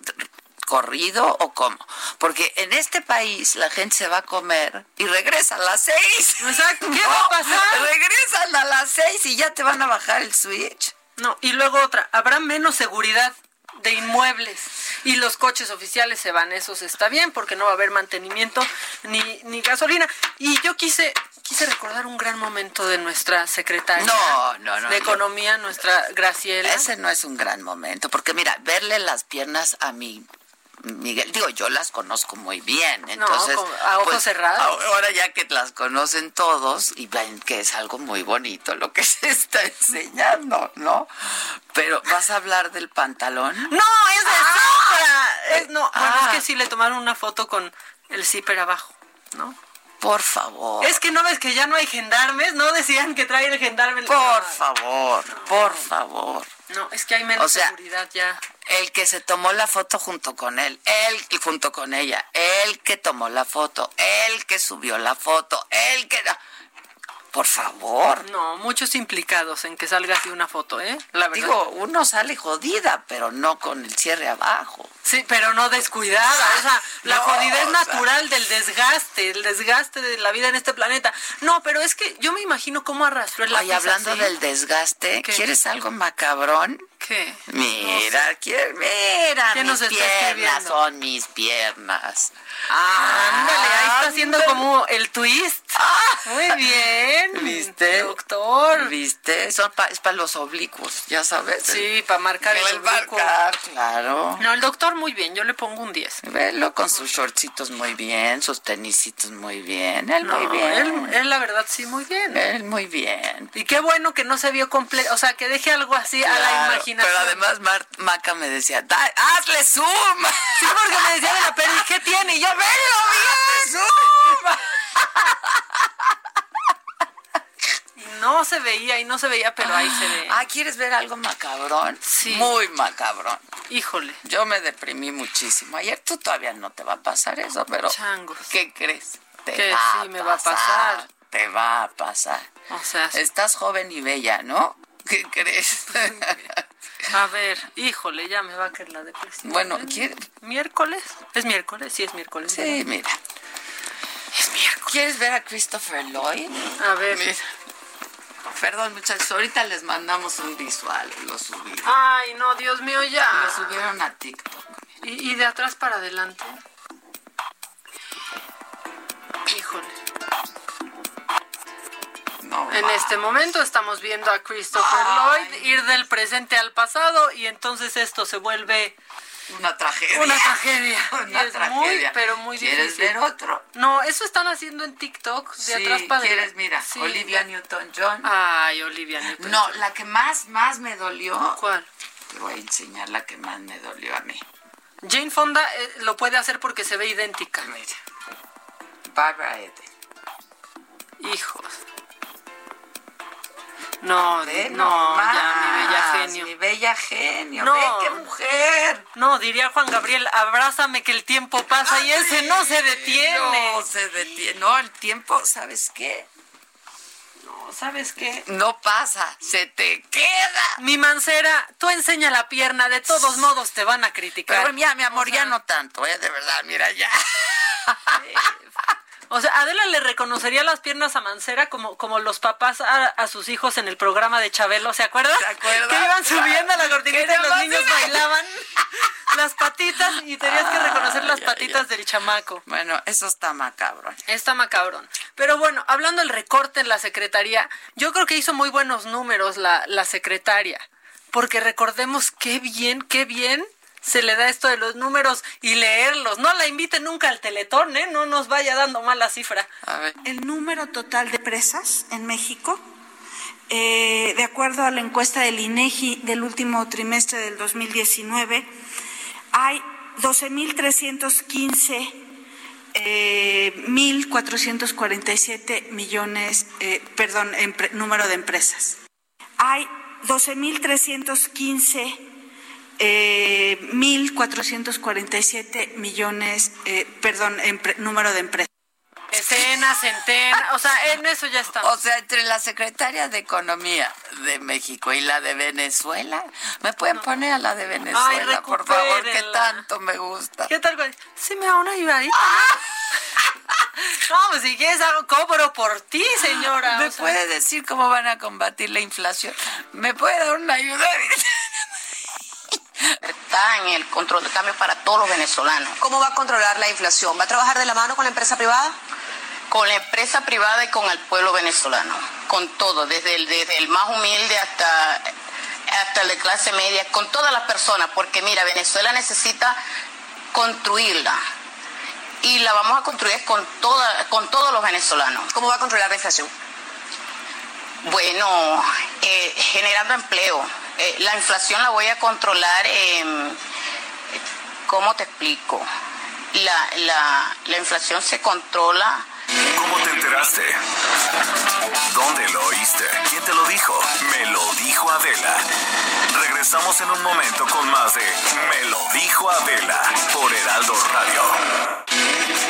corrido o cómo? Porque en este país la gente se va a comer y regresa a las 6. Exacto, ¿qué va a pasar? Regresan a las 6 y ya te van a bajar el switch. No, y luego otra, habrá menos seguridad de inmuebles y los coches oficiales se van, eso se está bien porque no va a haber mantenimiento ni, ni gasolina. Y yo quise quise recordar un gran momento de nuestra secretaria No, no, no, de Economía, nuestra Graciela. Ese no es un gran momento, porque mira, verle las piernas a mi Miguel, digo, yo las conozco muy bien, entonces... a ojos pues, cerrados. Ahora ya que las conocen todos y ven que es algo muy bonito lo que se está enseñando, ¿no? Pero, ¿vas a hablar del pantalón? No, es de zipper. Es, no, bueno, Ah. es que sí le tomaron una foto con el zipper abajo, ¿no? Por favor. Es que no ves que ya no hay gendarmes, ¿no? Decían que trae el gendarme. Por favor, por favor. No, es que hay menos O sea, seguridad ya. El que se tomó la foto junto con él, él y junto con ella, él que tomó la foto, él que subió la foto, él que... Por favor. No, muchos implicados en que salga así una foto, ¿eh? La verdad. Digo, uno sale jodida, pero no con el cierre abajo. Sí, pero no descuidada. O sea, la No, jodidez o sea. natural del desgaste, el desgaste de la vida en este planeta. No, pero es que yo me imagino cómo arrastró el lápiz Oye, hablando así. del desgaste, ¿Qué? ¿quieres algo macabrón? ¿Qué? Mira, ¿quiere- mira, ¿Qué mis nos piernas son mis piernas. Ándale, ahí está haciendo como el twist. Muy bien. ¿Viste? Doctor. ¿Viste? Son pa- es para los oblicuos, ya sabes. Sí, para marcar el, El oblicuo. marcar, claro. No, el doctor muy bien, yo le pongo un 10. Velo con sus shortcitos muy bien, sus tenisitos muy bien. Él muy bien. Él, él, la verdad sí muy bien. Él muy bien. Y qué bueno que no se vio completo, o sea, que deje algo así a la imaginación. Pero además Mar- Maca me decía, "Da- hazle zoom. Sí, porque me decía de la peli, ¿qué tiene? Y yo, ¡Velo bien! Y no se veía, y no se veía, pero ahí se ve. Ah, ¿quieres ver algo macabrón? Sí. Muy macabrón. Híjole. Yo me deprimí muchísimo. Ayer tú todavía no te va a pasar eso, pero Changos. ¿qué crees? Te Que va sí me va a pasar. Te va a pasar. O sea, Estás joven y bella, ¿no? ¿Qué crees? a ver, híjole, ya me va a caer la depresión. bueno. ¿quieres? ¿Miércoles? ¿Es miércoles? Sí, es miércoles. Sí, mira. Es miércoles. ¿Quieres ver a Christopher Lloyd? A ver. Mira. Perdón, muchachos, ahorita les mandamos un visual, lo subieron. Ay, no, Dios mío, ya. Lo subieron a TikTok. ¿Y, y de atrás para adelante? Híjole. No. En este momento estamos viendo a Christopher Ay. Lloyd ir del presente al pasado y entonces esto se vuelve Una tragedia. una tragedia. Una es muy, pero muy ¿Quieres difícil. ver otro? No, eso están haciendo en TikTok de Sí, atrás para ¿quieres? Mira, Sí. Olivia Newton-John. Ay, Olivia Newton. No, la que más, más me dolió. ¿Cuál? Te voy a enseñar la que más me dolió a mí. Jane Fonda eh, lo puede hacer porque se ve idéntica. Mira. Barbara Eden. Hijos. No, Ve no, ya, mi bella genio. Mi bella genio. No. Ve qué mujer. No, diría Juan Gabriel, abrázame que el tiempo pasa y ese no se detiene. No se detiene. No, el tiempo, ¿sabes qué? No, ¿sabes qué? No pasa, se te queda. Mi mancera, tú enseña la pierna, de todos modos te van a criticar. Pero ya, mi amor, ya no tanto, ¿eh? De verdad, mira, ya. O sea, Adela le reconocería las piernas a Mancera como, como los papás a, a sus hijos en el programa de Chabelo, ¿se acuerdan? ¿Se acuerdan? Que iban subiendo a la Que cortinita y los niños bailaban las patitas y tenías que reconocer las patitas del chamaco. Bueno, eso está macabrón. Está macabrón. Pero bueno, hablando del recorte en la secretaría, yo creo que hizo muy buenos números la, la secretaria. Porque recordemos qué bien, qué bien se le da esto de los números y leerlos. No la inviten nunca al teletón, ¿eh? No nos vaya dando mala cifra. A ver. El número total de presas en México, eh, de acuerdo a la encuesta del INEGI del último trimestre del 2019, hay 12.315 eh, 1.447 millones, eh, perdón, número de empresas. Hay 12.315 eh, 1.447 millones, eh, perdón, número de empresas. Escena, centena, o sea, en eso ya estamos. O sea, entre la secretaria de Economía de México y la de Venezuela, ¿me pueden poner a la de Venezuela, por favor, que tanto me gusta? ¿Qué tal, güey? Sí, me da una ayudadita. pues si quieres algo, cobro por ti, señora. ¿Me o sea. puede decir cómo van a combatir la inflación? ¿Me puede dar una ayuda? Está en el control de cambio para todos los venezolanos. ¿Cómo va a controlar la inflación? ¿Va a trabajar de la mano con la empresa privada? Con la empresa privada y con el pueblo venezolano. Con todo, desde el, desde el más humilde hasta, hasta el de clase media, con todas las personas, porque mira, Venezuela necesita construirla. Y la vamos a construir con, toda, con todos los venezolanos. ¿Cómo va a controlar la inflación? Bueno, eh, generando empleo. Eh, la inflación la voy a controlar, em, ¿cómo te explico? La, la, la inflación se controla. ¿Cómo te enteraste? ¿Dónde lo oíste? ¿Quién te lo dijo? Me lo dijo Adela. Regresamos en un momento con más de Me lo dijo Adela por Heraldo Radio.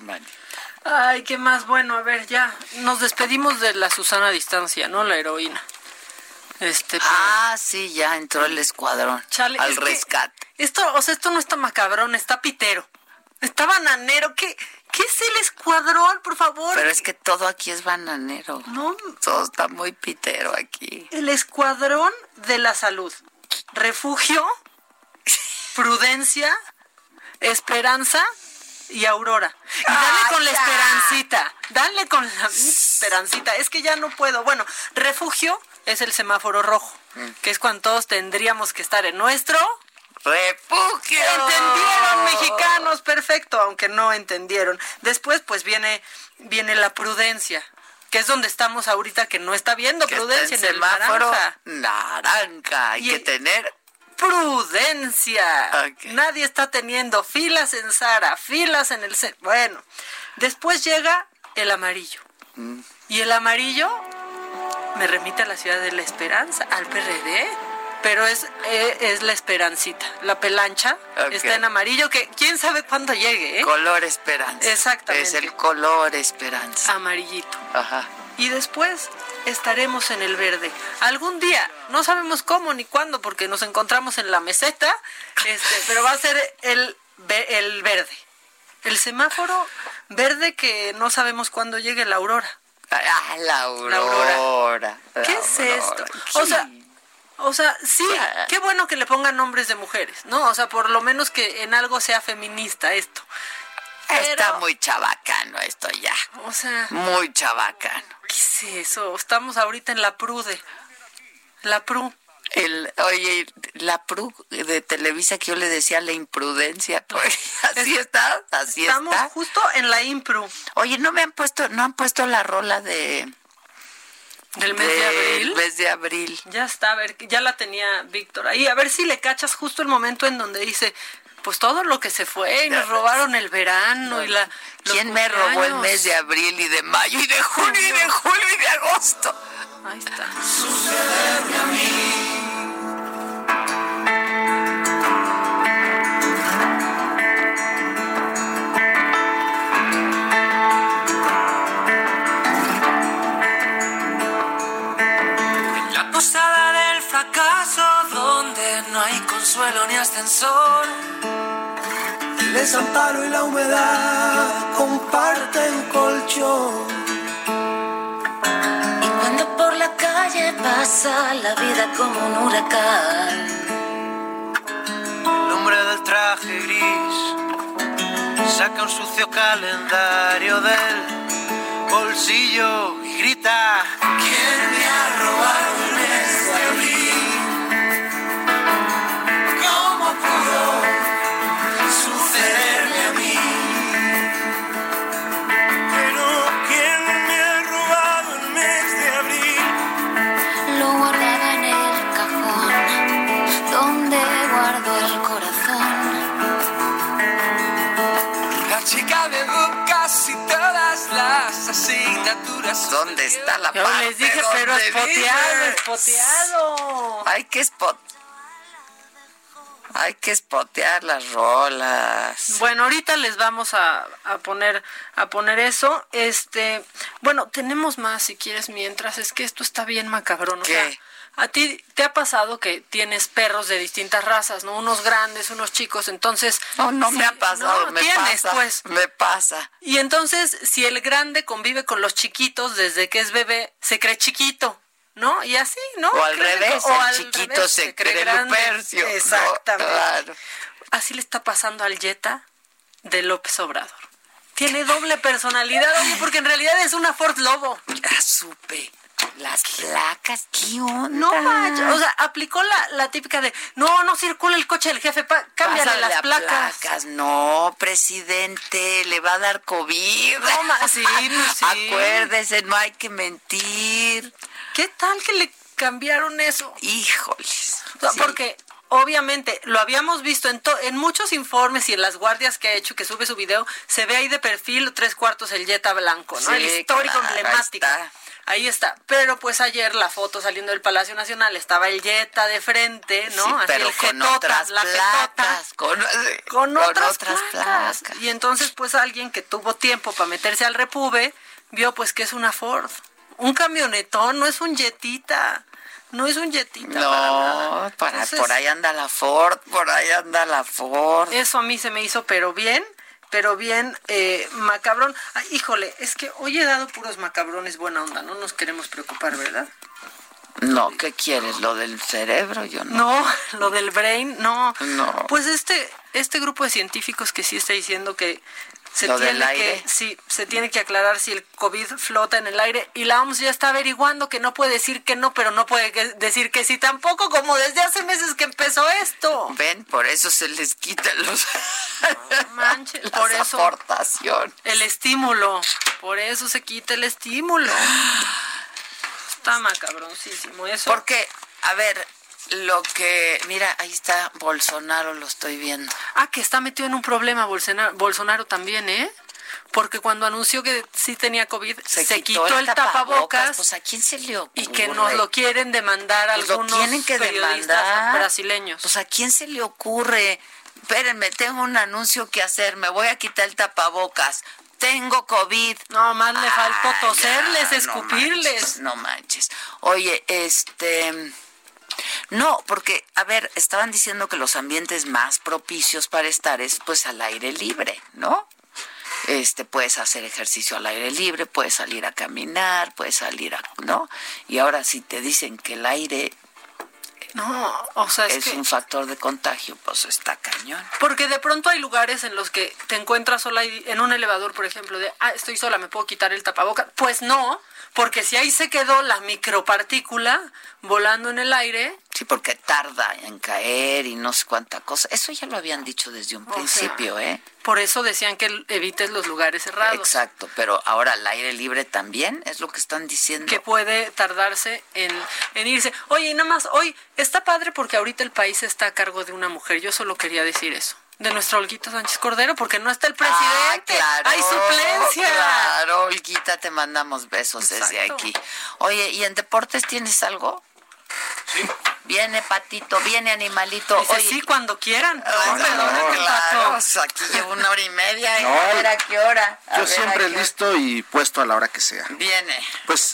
Más? Ay, qué más bueno. A ver, ya nos despedimos de la Susana a distancia, ¿no? La heroína. Este. Ah, sí, ya entró el escuadrón Chale, al es rescate. Esto, o sea, esto no está macabrón, está pitero. Está bananero. ¿Qué, qué es el escuadrón, por favor? Pero es que todo aquí es bananero. No. Todo está muy pitero aquí. El escuadrón de la salud. Refugio, prudencia, esperanza y aurora. Y dale con la esperancita. Dale con la esperancita. Es que ya no puedo. Bueno, refugio es el semáforo rojo, que es cuando todos tendríamos que estar en nuestro refugio. Entendieron, mexicanos, perfecto, aunque no entendieron. Después, pues viene, viene la prudencia, que es donde estamos ahorita, que no está viendo Que prudencia está en en el semáforo naranja. naranja. Hay Y- que tener Prudencia. Nadie está teniendo filas en Sara, filas en el... Bueno, después llega el amarillo. Mm. Y el amarillo me remite a la ciudad de la esperanza, al PRD. Pero es, eh, es la esperancita. La pelancha está en amarillo, que quién sabe cuándo llegue, ¿eh? color esperanza. Exactamente. Es el color esperanza. Amarillito. Ajá. y después estaremos en el verde. Algún día, no sabemos cómo ni cuándo, porque nos encontramos en la meseta, este, pero va a ser el, el verde. El semáforo verde que no sabemos cuándo llegue la aurora. Ah, la aurora. ¿Qué es esto? O sea, o sea, sí, qué bueno que le pongan nombres de mujeres, ¿no? O sea, por lo menos que en algo sea feminista esto. Está muy chabacano esto ya. O sea. Muy chabacano. ¿Qué es eso? Estamos ahorita en la Prude. La Pru. El, oye, la PRU de Televisa que yo le decía la imprudencia, pues, así está, así Estamos está. justo en la impru. Oye, no me han puesto, no han puesto la rola de del mes de, abril. mes de abril. Ya está, a ver, ya la tenía Víctor ahí, a ver si le cachas justo el momento en donde dice, pues todo lo que se fue y nos robaron el verano y la ¿Quién me robó el mes de abril y de mayo y de junio y de julio y de agosto? Ahí está. Sucederme a mí. Posada del fracaso, donde no hay consuelo ni ascensor. El desamparo y la humedad comparten colchón. Y cuando por la calle pasa la vida como un huracán. El hombre del traje gris saca un sucio calendario del bolsillo y grita: ¿Quién me ha robado ¿Dónde está la Yo parte les dije, pero espoteado, espoteado. Hay que spot. Hay que spotear las rolas. Bueno, ahorita les vamos a, a poner a poner eso. Este, bueno, tenemos más si quieres mientras, es que esto está bien macabrón, o ¿Qué? sea, a ti te ha pasado que tienes perros de distintas razas, ¿no? Unos grandes, unos chicos, entonces No, no me ha pasado, no, me tienes, pasa. pues. Me pasa. Y entonces, si el grande convive con los chiquitos desde que es bebé, se cree chiquito, ¿no? Y así, ¿no? O al revés, o el al chiquito revés, se cree cree grande. Lupercio. ¿no? Exactamente. Claro. Así le está pasando al Jetta de López Obrador. Tiene doble personalidad, oye, porque en realidad es una Ford Lobo. Ya supe. Las placas, ¿qué onda? No manches, o sea, aplicó la, la típica de, no, no circula el coche del jefe, pa- cámbiale Pásale las placas. No, presidente, le va a dar COVID. No, ma- sí, sí. Acuérdese, no hay que mentir. ¿Qué tal que le cambiaron eso? Híjoles. O sea, Sí. Porque obviamente lo habíamos visto en, to- en muchos informes y en las guardias que ha hecho, que sube su video, se ve ahí de perfil tres cuartos el Jetta blanco, ¿no? Sí, el histórico claro, emblemático. está. Ahí está. Pero pues ayer la foto saliendo del Palacio Nacional estaba el Jetta de frente, ¿no? Sí, Así pero el con jetota, otras la jetota. placas. Con, con, con otras, otras placas. placas. Y entonces, pues alguien que tuvo tiempo para meterse al Repube, vio pues que es una Ford. Un camionetón, no es un jetita. No es un jetita. para nada. No, para, Entonces, por ahí anda la Ford, por ahí anda la Ford. Eso a mí se me hizo, pero bien, pero bien eh, macabrón. Ay, híjole, es que hoy he dado puros macabrones buena onda, no nos queremos preocupar, ¿verdad? No, ¿qué quieres? ¿Lo del cerebro? Yo no. No, lo del brain, no. No. Pues este, este grupo de científicos que sí está diciendo que se Lo del tiene aire. que, sí, se tiene que aclarar si el COVID flota en el aire y la OMS ya está averiguando que no puede decir que no, pero no puede decir que sí tampoco, como desde hace meses que empezó esto. Ven, por eso se les quitan los Manche, las por eso. aportaciones. El estímulo, por eso se quita el estímulo. Está macabroncísimo eso. Porque, a ver, lo que, mira, ahí está Bolsonaro, lo estoy viendo. Ah, que está metido en un problema Bolsonaro, Bolsonaro también, ¿eh? Porque cuando anunció que sí tenía COVID, se, quitó, el tapabocas, Pues a quién se le ocurre. y que nos lo quieren demandar Pues lo algunos tienen que periodistas demandar. brasileños. Pues a quién se le ocurre. Espérenme, tengo un anuncio que hacer, me voy a quitar el tapabocas. tengo COVID. No, más le faltó toserles, escupirles. No manches, no manches. Oye, este... No, porque, a ver, estaban diciendo que los ambientes más propicios para estar es pues al aire libre, ¿no? Este, puedes hacer ejercicio al aire libre, puedes salir a caminar, puedes salir a, ¿no? Y ahora si te dicen que el aire No, o sea, es, es que... un factor de contagio, pues está cañón. Porque de pronto hay lugares en los que te encuentras sola y- en un elevador, por ejemplo, de, ah, estoy sola, ¿me puedo quitar el tapaboca? Pues no, porque si ahí se quedó la micropartícula volando en el aire, Sí, porque tarda en caer y no sé cuánta cosa. Eso ya lo habían dicho desde un sea, principio, ¿eh? por eso decían que evites los lugares cerrados. Exacto, pero ahora al aire libre también es lo que están diciendo. que puede tardarse en, en irse. Oye, y nada más, hoy está padre porque ahorita el país está a cargo de una mujer. Yo solo quería decir eso. De nuestra Olguita Sánchez Cordero, porque no está el presidente. Ah, claro, Hay suplencia. Claro, Olguita, te mandamos besos desde aquí. Oye, ¿y en deportes tienes algo? Sí. Viene patito, viene animalito. Dice, Oye, sí, cuando quieran. Ay, No, claro, o sea, aquí llevo una hora y media. ¿eh? No, a ver a qué hora. A Yo ver, siempre hora. listo y puesto a la hora que sea. Viene. Pues,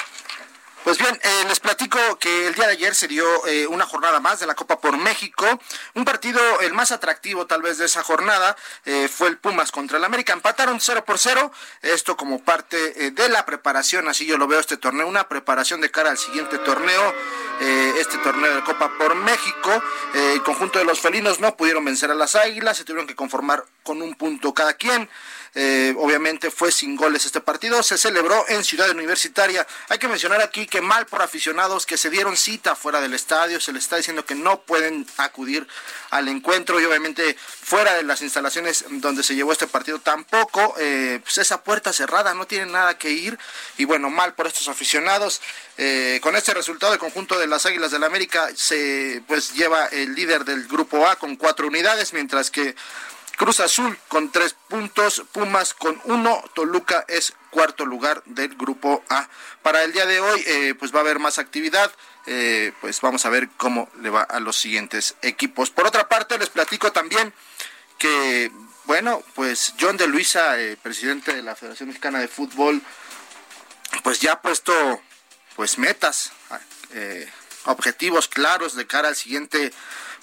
pues bien, eh, les platico que el día de ayer se dio eh, una jornada más de la Copa por México. Un partido, el más atractivo tal vez de esa jornada, eh, fue el Pumas contra el América. Empataron 0 por 0. Esto como parte eh, de la preparación, así yo lo veo este torneo, una preparación de cara al siguiente torneo. este torneo de Copa por México. El conjunto de los felinos no pudieron vencer a las águilas, se tuvieron que conformar con un punto cada quien. Eh, obviamente fue sin goles este partido, se celebró en Ciudad Universitaria. Hay que mencionar aquí que mal por aficionados que se dieron cita fuera del estadio, se les está diciendo que no pueden acudir al encuentro y obviamente fuera de las instalaciones donde se llevó este partido tampoco, eh, pues esa puerta cerrada, no tienen nada que ir y bueno, mal por estos aficionados. Eh, con este resultado el conjunto de las Águilas del la América se pues lleva el líder del grupo A con cuatro unidades, mientras que Cruz Azul con tres puntos, Pumas con uno, Toluca es cuarto lugar del grupo A. Para el día de hoy, eh, pues va a haber más actividad. eh, pues vamos a ver cómo le va a los siguientes equipos. Por otra parte, les platico también que, bueno, pues John de Luisa, eh, presidente de la Federación Mexicana de Fútbol, pues ya ha puesto pues metas, eh, objetivos claros de cara al siguiente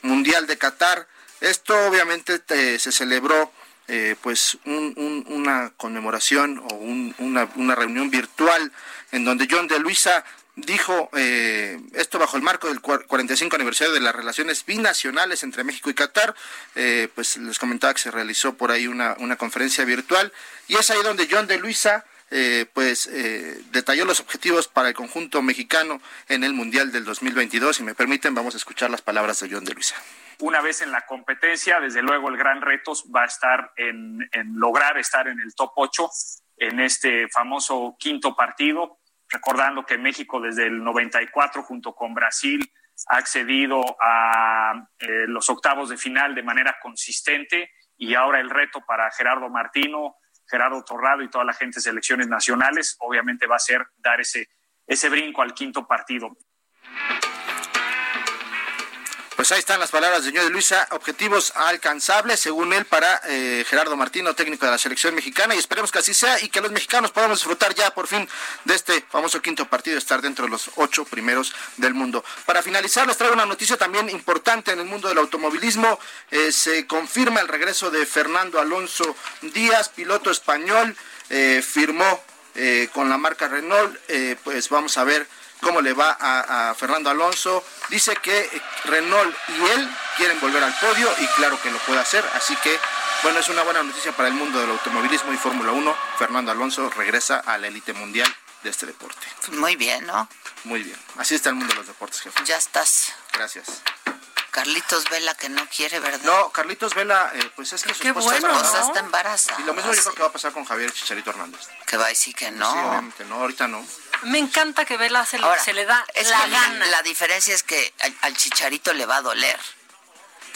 Mundial de Qatar. Esto obviamente se celebró eh, pues un- un- una conmemoración o un- una, una reunión virtual en donde John de Luisa dijo eh, esto bajo el marco del cuar- 45 aniversario de las relaciones binacionales entre México y Qatar. Eh, pues les comentaba que se realizó por ahí una, una conferencia virtual y es ahí donde John de Luisa eh, pues eh, detalló los objetivos para el conjunto mexicano en el Mundial del 2022. Si me permiten, vamos a escuchar las palabras de John de Luisa. Una vez en la competencia, desde luego el gran reto va a estar en, lograr estar en el top 8 en este famoso quinto partido, recordando que México desde el 94 junto con Brasil ha accedido a eh, los octavos de final de manera consistente y ahora el reto para Gerardo Martino, Gerardo Torrado y toda la gente de selecciones nacionales obviamente va a ser dar ese brinco al quinto partido. Pues ahí están las palabras de señor de Luisa, objetivos alcanzables, según él, para eh, Gerardo Martino, técnico de la selección mexicana, y esperemos que así sea y que los mexicanos podamos disfrutar ya por fin de este famoso quinto partido, estar dentro de los ocho primeros del mundo. Para finalizar, les traigo una noticia también importante en el mundo del automovilismo. Eh, se confirma el regreso de Fernando Alonso Díaz, piloto español, eh, firmó con la marca Renault, pues vamos a ver cómo le va a, a Fernando Alonso. Dice que Renault y él quieren volver al podio y claro que lo puede hacer. Así que, bueno, es una buena noticia para el mundo del automovilismo y Fórmula 1. Fernando Alonso regresa a la élite mundial de este deporte. Muy bien, ¿no? Muy bien. Así está el mundo de los deportes, jefe. Ya estás. Gracias. Carlitos Vela que no quiere, ¿verdad? No, Carlitos Vela, eh, pues es que su esposa bueno, está ¿no? embarazada. está embarazada. Y lo mismo yo creo que va a pasar con Javier Chicharito Hernández. Que va a decir que no. Sí, obviamente no, ahorita no. Me encanta que Vela se, le- Ahora, se le da es la gana. La diferencia es que al, al chicharito le va a doler.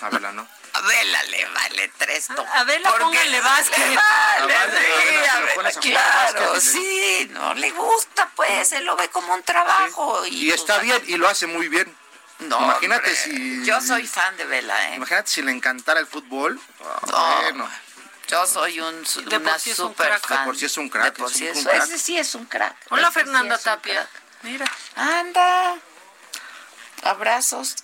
A Vela no. A Vela le vale tres to- A Vela Porque póngale básquet. le vale, A Vela, sí, a claro, básquet, sí, no le gusta, pues, él lo ve como un trabajo. Y, Y está bien y lo hace muy bien. No, Imagínate hombre, si. Yo soy fan de Vela, ¿eh? Imagínate si le encantara el fútbol. No. Bueno. Yo soy un, De una por sí es un super crack. fan. De por sí es un crack, De por es sí un es- crack. ese sí es un crack. Hola, Ese sí Fernanda Tapia. Mira. Anda. Abrazos.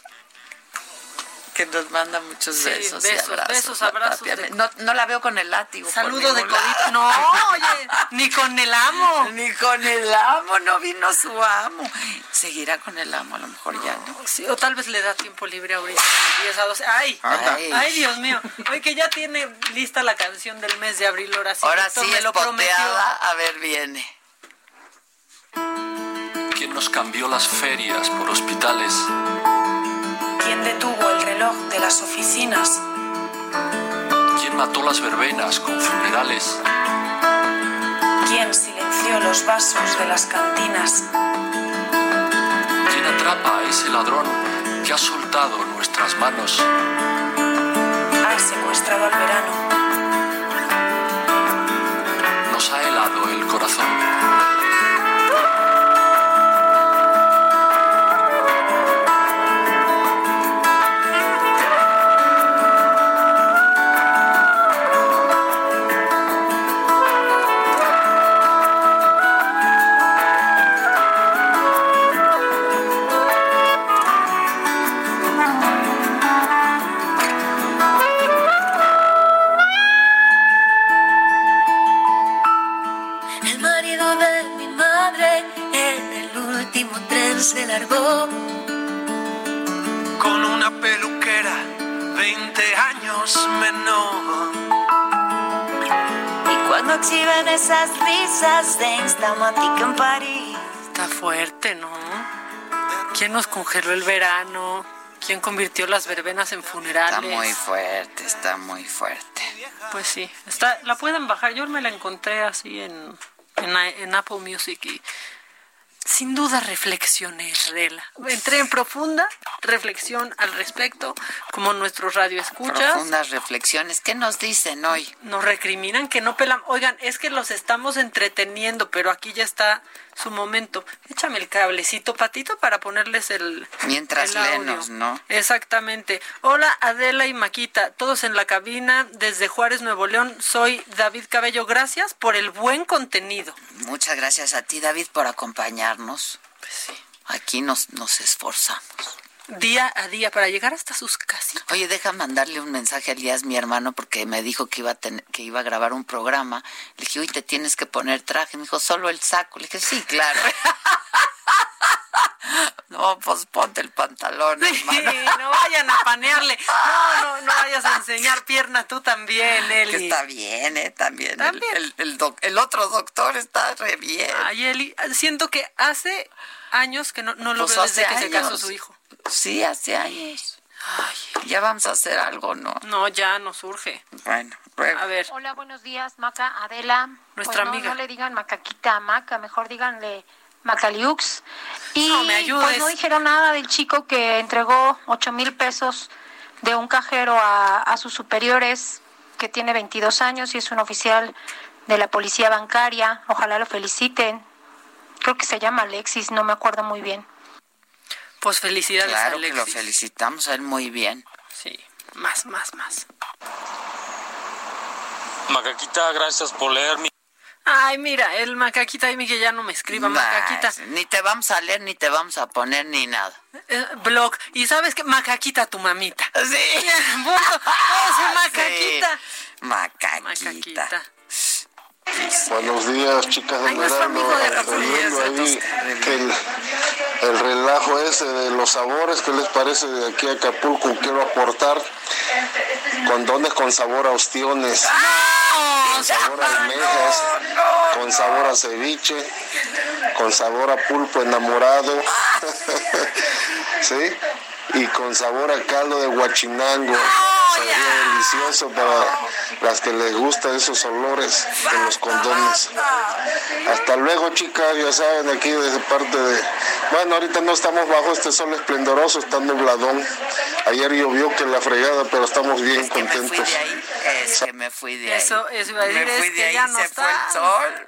Que nos manda muchos Sí, besos. y abrazos, besos, abrazos de- No, no la veo con el látigo. Saludo de codito. No, oye, ni con el amo. Ni con el amo, no vino su amo. Seguirá con el amo, a lo mejor ya no. Sí, o tal vez le da tiempo libre ahorita, de 10 a 12. ¡Ay! Anda. ¡Ay, Dios mío! Oye, que ya tiene lista la canción del mes de abril, ahora sí. Ahora sí me es lo prometió. A ver, viene. ¿Quién nos cambió las ferias por hospitales? ¿Quién detuvo el reloj de las oficinas? ¿Quién mató las verbenas con funerales? ¿Quién silenció los vasos de las cantinas? ¿Quién atrapa a ese ladrón que ha soltado nuestras manos? Ha secuestrado al verano. Nos ha helado el corazón. ¿Quién nos congeló el verano? ¿Quién convirtió las verbenas en funerales? Está muy fuerte, está muy fuerte. Pues sí, está, la pueden bajar. Yo me la encontré así en, en, en Apple Music y sin duda reflexioné, Adela. Entré en profunda reflexión al respecto, como nuestros radioescuchas. Profundas reflexiones. ¿Qué nos dicen hoy? Nos recriminan que no pelan. Oigan, es que los estamos entreteniendo, pero aquí ya está su momento. Échame el cablecito, patito, para ponerles el. Mientras el lenos, ¿no? Exactamente. Hola Adela y Maquita, todos en la cabina desde Juárez, Nuevo León. Soy David Cabello. Gracias por el buen contenido. Muchas gracias a ti, David, por acompañarnos. Pues sí. Aquí nos, nos esforzamos. Día a día para llegar hasta sus casas. Oye, deja mandarle un mensaje a Elías, mi hermano, porque me dijo que iba a ten- que iba a grabar un programa. Le dije, uy, te tienes que poner traje. Me dijo, solo el saco. Le dije, sí, claro. no, pues ponte el pantalón, Sí, hermano. no vayan a panearle. No, no, no vayas a enseñar pierna tú también, Que Eli. está bien, ¿eh? También. El- También. El, el doc- el otro doctor está re bien. Ay, Eli, siento que hace años que no, no lo Pues veo desde hace que se casó años. su hijo. Sí, hace años. Ya vamos a hacer algo, ¿no? No, ya no surge. Bueno, luego. A ver, Hola, buenos días, Maca, Adela. Nuestra Pues no, amiga. No le digan macaquita a Maca, mejor díganle Macaliux. Y No, me ayudes. pues no dijeron nada del chico que entregó ocho mil pesos de un cajero a, a sus superiores, que tiene 22 años y es un oficial de la policía bancaria. Ojalá lo feliciten. Creo que se llama Alexis, no me acuerdo muy bien. pues felicidades a Claro que Alexis. lo felicitamos a él muy bien. Sí, más, más, más. Macaquita, gracias por leer mi... Ay, mira, el macaquita ahí que ya no me escriba, macaquita. Ni te vamos a leer, ni te vamos a poner, ni nada. Eh, blog. Y sabes que macaquita tu mamita. Sí. Macaquita. Macaquita. Macaquita. Buenos días, chicas del Ay, verano. ahí que el, el relajo ese de los sabores, ¿qué les parece de aquí a Acapulco? Quiero aportar condones con sabor a ostiones, con sabor a almejas, con sabor a ceviche, con sabor a pulpo enamorado, ¿sí? Y con sabor a caldo de guachinango. Sería delicioso para las que les gustan esos olores de los condones. Hasta luego, chicas, ya saben, aquí desde parte de... Bueno, ahorita no estamos bajo este sol esplendoroso, está nubladón. Ayer llovió que la fregada, pero estamos bien Me fui contentos. de ahí. Es que me fui de ahí. Eso, eso iba a decir, Me fui es de que ahí, ya no se está. fue el sol.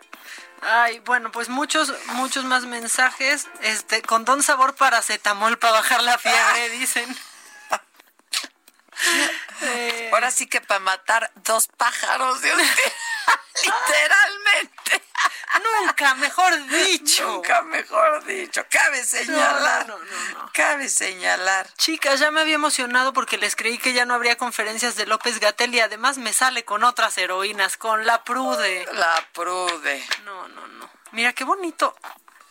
Ay, bueno, pues muchos, muchos más mensajes, este, con don sabor paracetamol para bajar la fiebre, dicen. Ahora sí que para matar dos pájaros de un Literalmente. Nunca mejor dicho. Nunca mejor dicho. Cabe señalar. No, no, no, Cabe señalar. Chicas, ya me había emocionado porque les creí que ya no habría conferencias de López Gatel y además me sale con otras heroínas, con la Prude. La Prude. No, no, no. Mira qué bonito.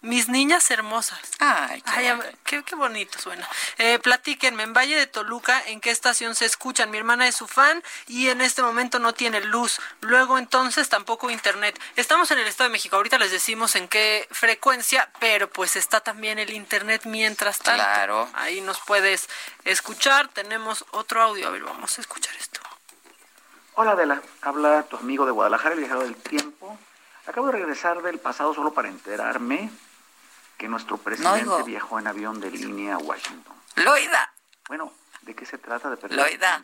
Mis niñas hermosas. Ay, qué, qué, bonito suena. Eh, platíquenme, en Valle de Toluca, ¿en qué estación se escuchan? Mi hermana es su fan y en este momento no tiene luz. Luego entonces tampoco internet. Estamos en el Estado de México. Ahorita les decimos en qué frecuencia, pero pues está también el internet mientras tanto. Claro. Ahí nos puedes escuchar. Tenemos otro audio. A ver, vamos a escuchar esto. Hola Adela, habla tu amigo de Guadalajara, el viajero del tiempo. Acabo de regresar del pasado solo para enterarme que nuestro presidente viajó en avión de línea a Washington. Loida. Bueno, ¿de qué se trata de perder Loida.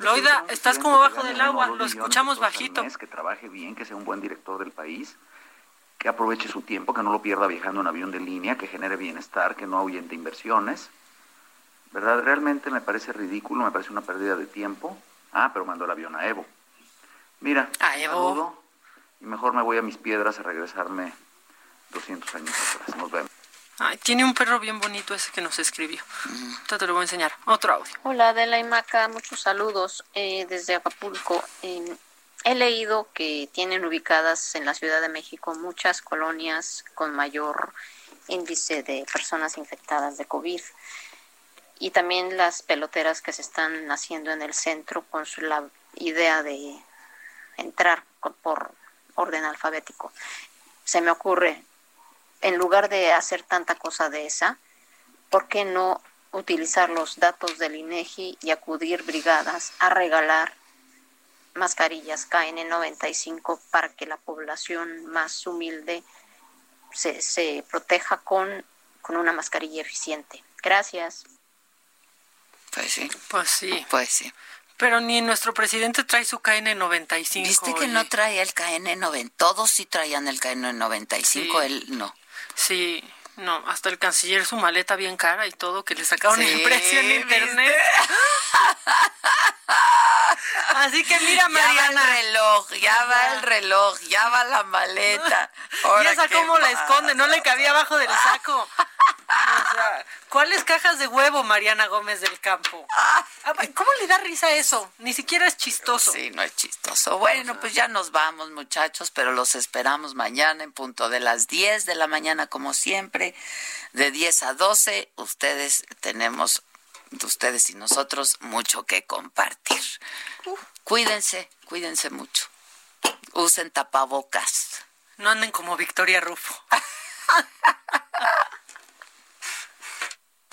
Loida, estás como bajo del agua, lo escuchamos bajito. que trabaje bien, que sea un buen director del país, que aproveche su tiempo, que no lo pierda viajando en avión de línea, que genere bienestar, que no ahuyente inversiones. ¿Verdad? Realmente me parece ridículo, me parece una pérdida de tiempo. Ah, pero mandó el avión a Evo. Mira, a Evo. y mejor me voy a mis piedras a regresarme 200 años atrás. Nos vemos. Ay, tiene un perro bien bonito ese que nos escribió. te lo voy a enseñar. Otro audio. Hola, Adela y Maca, muchos saludos eh, desde Acapulco. he leído que tienen ubicadas en la Ciudad de México muchas colonias con mayor índice de personas infectadas de COVID. Y también las peloteras que se están haciendo en el centro con la idea de entrar por orden alfabético. Se me ocurre, en lugar de hacer tanta cosa de esa, ¿por qué no utilizar los datos del INEGI y acudir brigadas a regalar mascarillas KN95 para que la población más humilde se, se proteja con, con una mascarilla eficiente? Gracias. Pues sí. Pues sí. Pues sí. Pero ni nuestro presidente trae su KN95. ¿Viste que no traía el KN90? Todos sí traían el KN95, él no. Sí, no, hasta el canciller su maleta bien cara y todo, que le sacaron el precio en internet. Así que mira, Mariana. Ya va el reloj, ya va el reloj, ya va la maleta. ¿Y esa cómo la esconde? No le cabía abajo del saco. ¿cuáles cajas de huevo, Mariana Gómez del Campo? Ah, ¿Cómo le da risa eso? Ni siquiera es chistoso. Sí, no es chistoso. Bueno, pues ya nos vamos, muchachos, pero los esperamos mañana en punto de las 10 de la mañana, como siempre, de 10 a 12. Ustedes tenemos, ustedes y nosotros, mucho que compartir. Cuídense, cuídense mucho. Usen tapabocas. No anden como Victoria Rufo.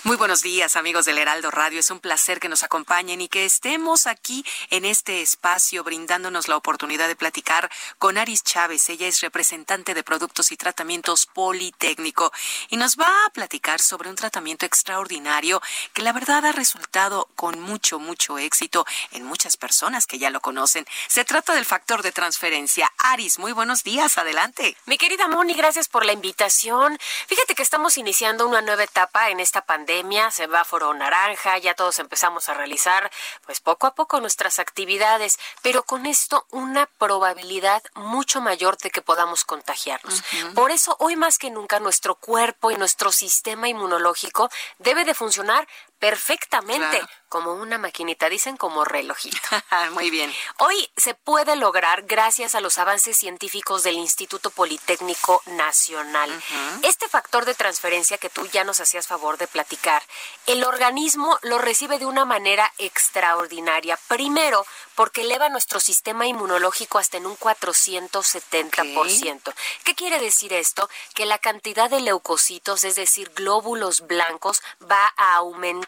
Muy buenos días, amigos del Heraldo Radio. Es un placer que nos acompañen y que estemos aquí en este espacio brindándonos la oportunidad de platicar con Aris Chávez. Ella es representante de Productos y Tratamientos Politécnico y nos va a platicar sobre un tratamiento extraordinario que la verdad ha resultado con mucho, mucho éxito en muchas personas que ya lo conocen. Se trata del factor de transferencia. Aris, muy buenos días. Adelante. Mi querida Moni, gracias por la invitación. Fíjate que estamos iniciando una nueva etapa en esta pandemia semáforo naranja, ya todos empezamos a realizar pues poco a poco nuestras actividades, pero con esto una probabilidad mucho mayor de que podamos contagiarnos. Por eso hoy más que nunca nuestro cuerpo y nuestro sistema inmunológico debe de funcionar perfectamente como una maquinita, dicen como relojito. Muy bien. Hoy se puede lograr gracias a los avances científicos del Instituto Politécnico Nacional. Este factor de transferencia que tú ya nos hacías favor de platicar, el organismo lo recibe de una manera extraordinaria. Primero, porque eleva nuestro sistema inmunológico hasta en un 470%. ¿Qué quiere decir esto? Que la cantidad de leucocitos, es decir, glóbulos blancos, va a aumentar.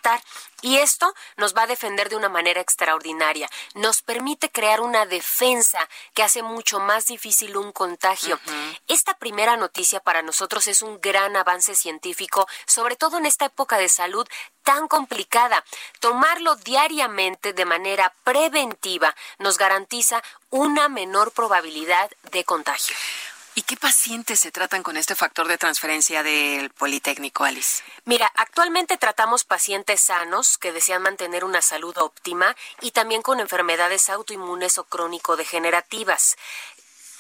Y esto nos va a defender de una manera extraordinaria. Nos permite crear una defensa que hace mucho más difícil un contagio. Esta primera noticia para nosotros es un gran avance científico, sobre todo en esta época de salud tan complicada. Tomarlo diariamente de manera preventiva nos garantiza una menor probabilidad de contagio. ¿Y qué pacientes se tratan con este factor de transferencia del Politécnico, Alice? Mira, actualmente tratamos pacientes sanos que desean mantener una salud óptima y también con enfermedades autoinmunes o crónico-degenerativas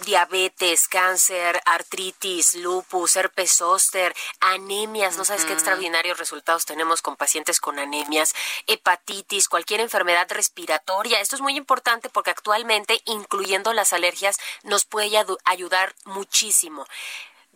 diabetes, cáncer, artritis, lupus, herpes zóster, anemias, no sabes qué extraordinarios resultados tenemos con pacientes con anemias, hepatitis, cualquier enfermedad respiratoria. Esto es muy importante porque actualmente, incluyendo las alergias, nos puede ayudar muchísimo.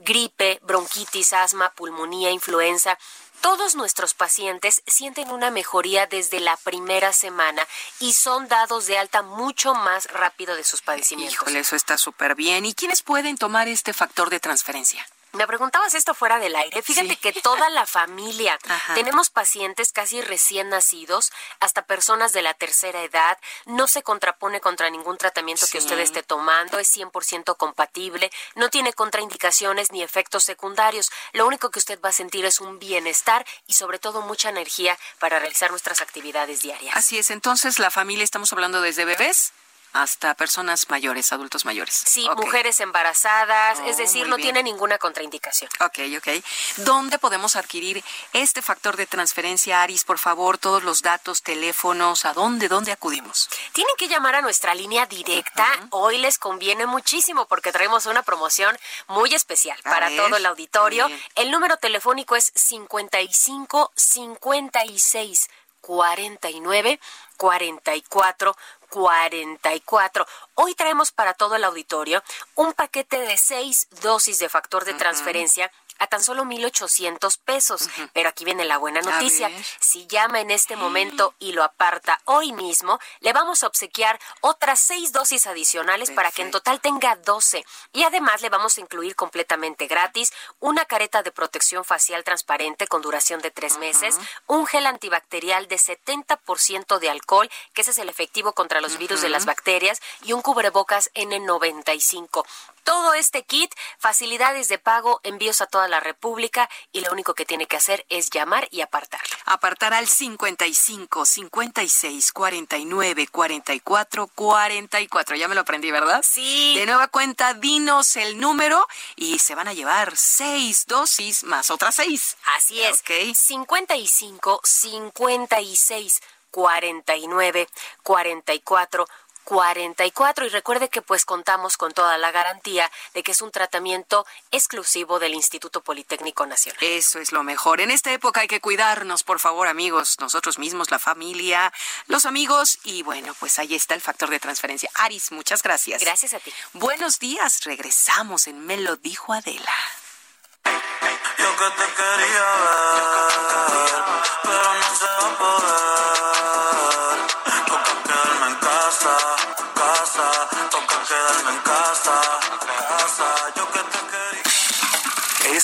Gripe, bronquitis, asma, pulmonía, influenza. Todos nuestros pacientes sienten una mejoría desde la primera semana y son dados de alta mucho más rápido de sus padecimientos. Híjole, eso está súper bien. ¿Y quiénes pueden tomar este factor de transferencia? Me preguntabas esto fuera del aire. Fíjate que toda la familia, tenemos pacientes casi recién nacidos, hasta personas de la tercera edad, no se contrapone contra ningún tratamiento que usted esté tomando, es 100% compatible, no tiene contraindicaciones ni efectos secundarios. Lo único que usted va a sentir es un bienestar y sobre todo mucha energía para realizar nuestras actividades diarias. Así es, entonces la familia, estamos hablando desde bebés hasta personas mayores, adultos mayores. Sí, mujeres embarazadas, es oh, decir, no tiene ninguna contraindicación. Ok, ok. ¿Dónde podemos adquirir este factor de transferencia, Aris? Por favor, todos los datos, teléfonos, ¿a dónde, dónde acudimos? Tienen que llamar a nuestra línea directa. Hoy les conviene muchísimo porque traemos una promoción muy especial para todo el auditorio. El número telefónico es 55 56 49 44 44. Hoy traemos para todo el auditorio un paquete de seis dosis de factor de transferencia a tan solo 1.800 pesos. Pero aquí viene la buena noticia. Si llama en este momento y lo aparta hoy mismo, le vamos a obsequiar otras seis dosis adicionales para que en total tenga 12. Y además le vamos a incluir completamente gratis una careta de protección facial transparente con duración de tres meses, un gel antibacterial de 70% de alcohol, que ese es el efectivo contra los virus de las bacterias, y un cubrebocas N95 todo este kit, facilidades de pago, envíos a toda la República y lo único que tiene que hacer es llamar y apartarlo. Apartar al 55 56 49 44 44. Ya me lo aprendí, ¿verdad? Sí. De nueva cuenta, dinos el número y se van a llevar seis dosis más otras seis. Así es. Ok. 55 56 49 44 44 y recuerde que pues contamos con toda la garantía de que es un tratamiento exclusivo del Instituto Politécnico Nacional. Eso es lo mejor. En esta época hay que cuidarnos, por favor, amigos, nosotros mismos, la familia, los amigos y bueno, pues ahí está el factor de transferencia. Aris, muchas gracias. Gracias a ti. Buenos días, regresamos en Me lo dijo Adela. Yo que te quería ver, pero no se va a poder.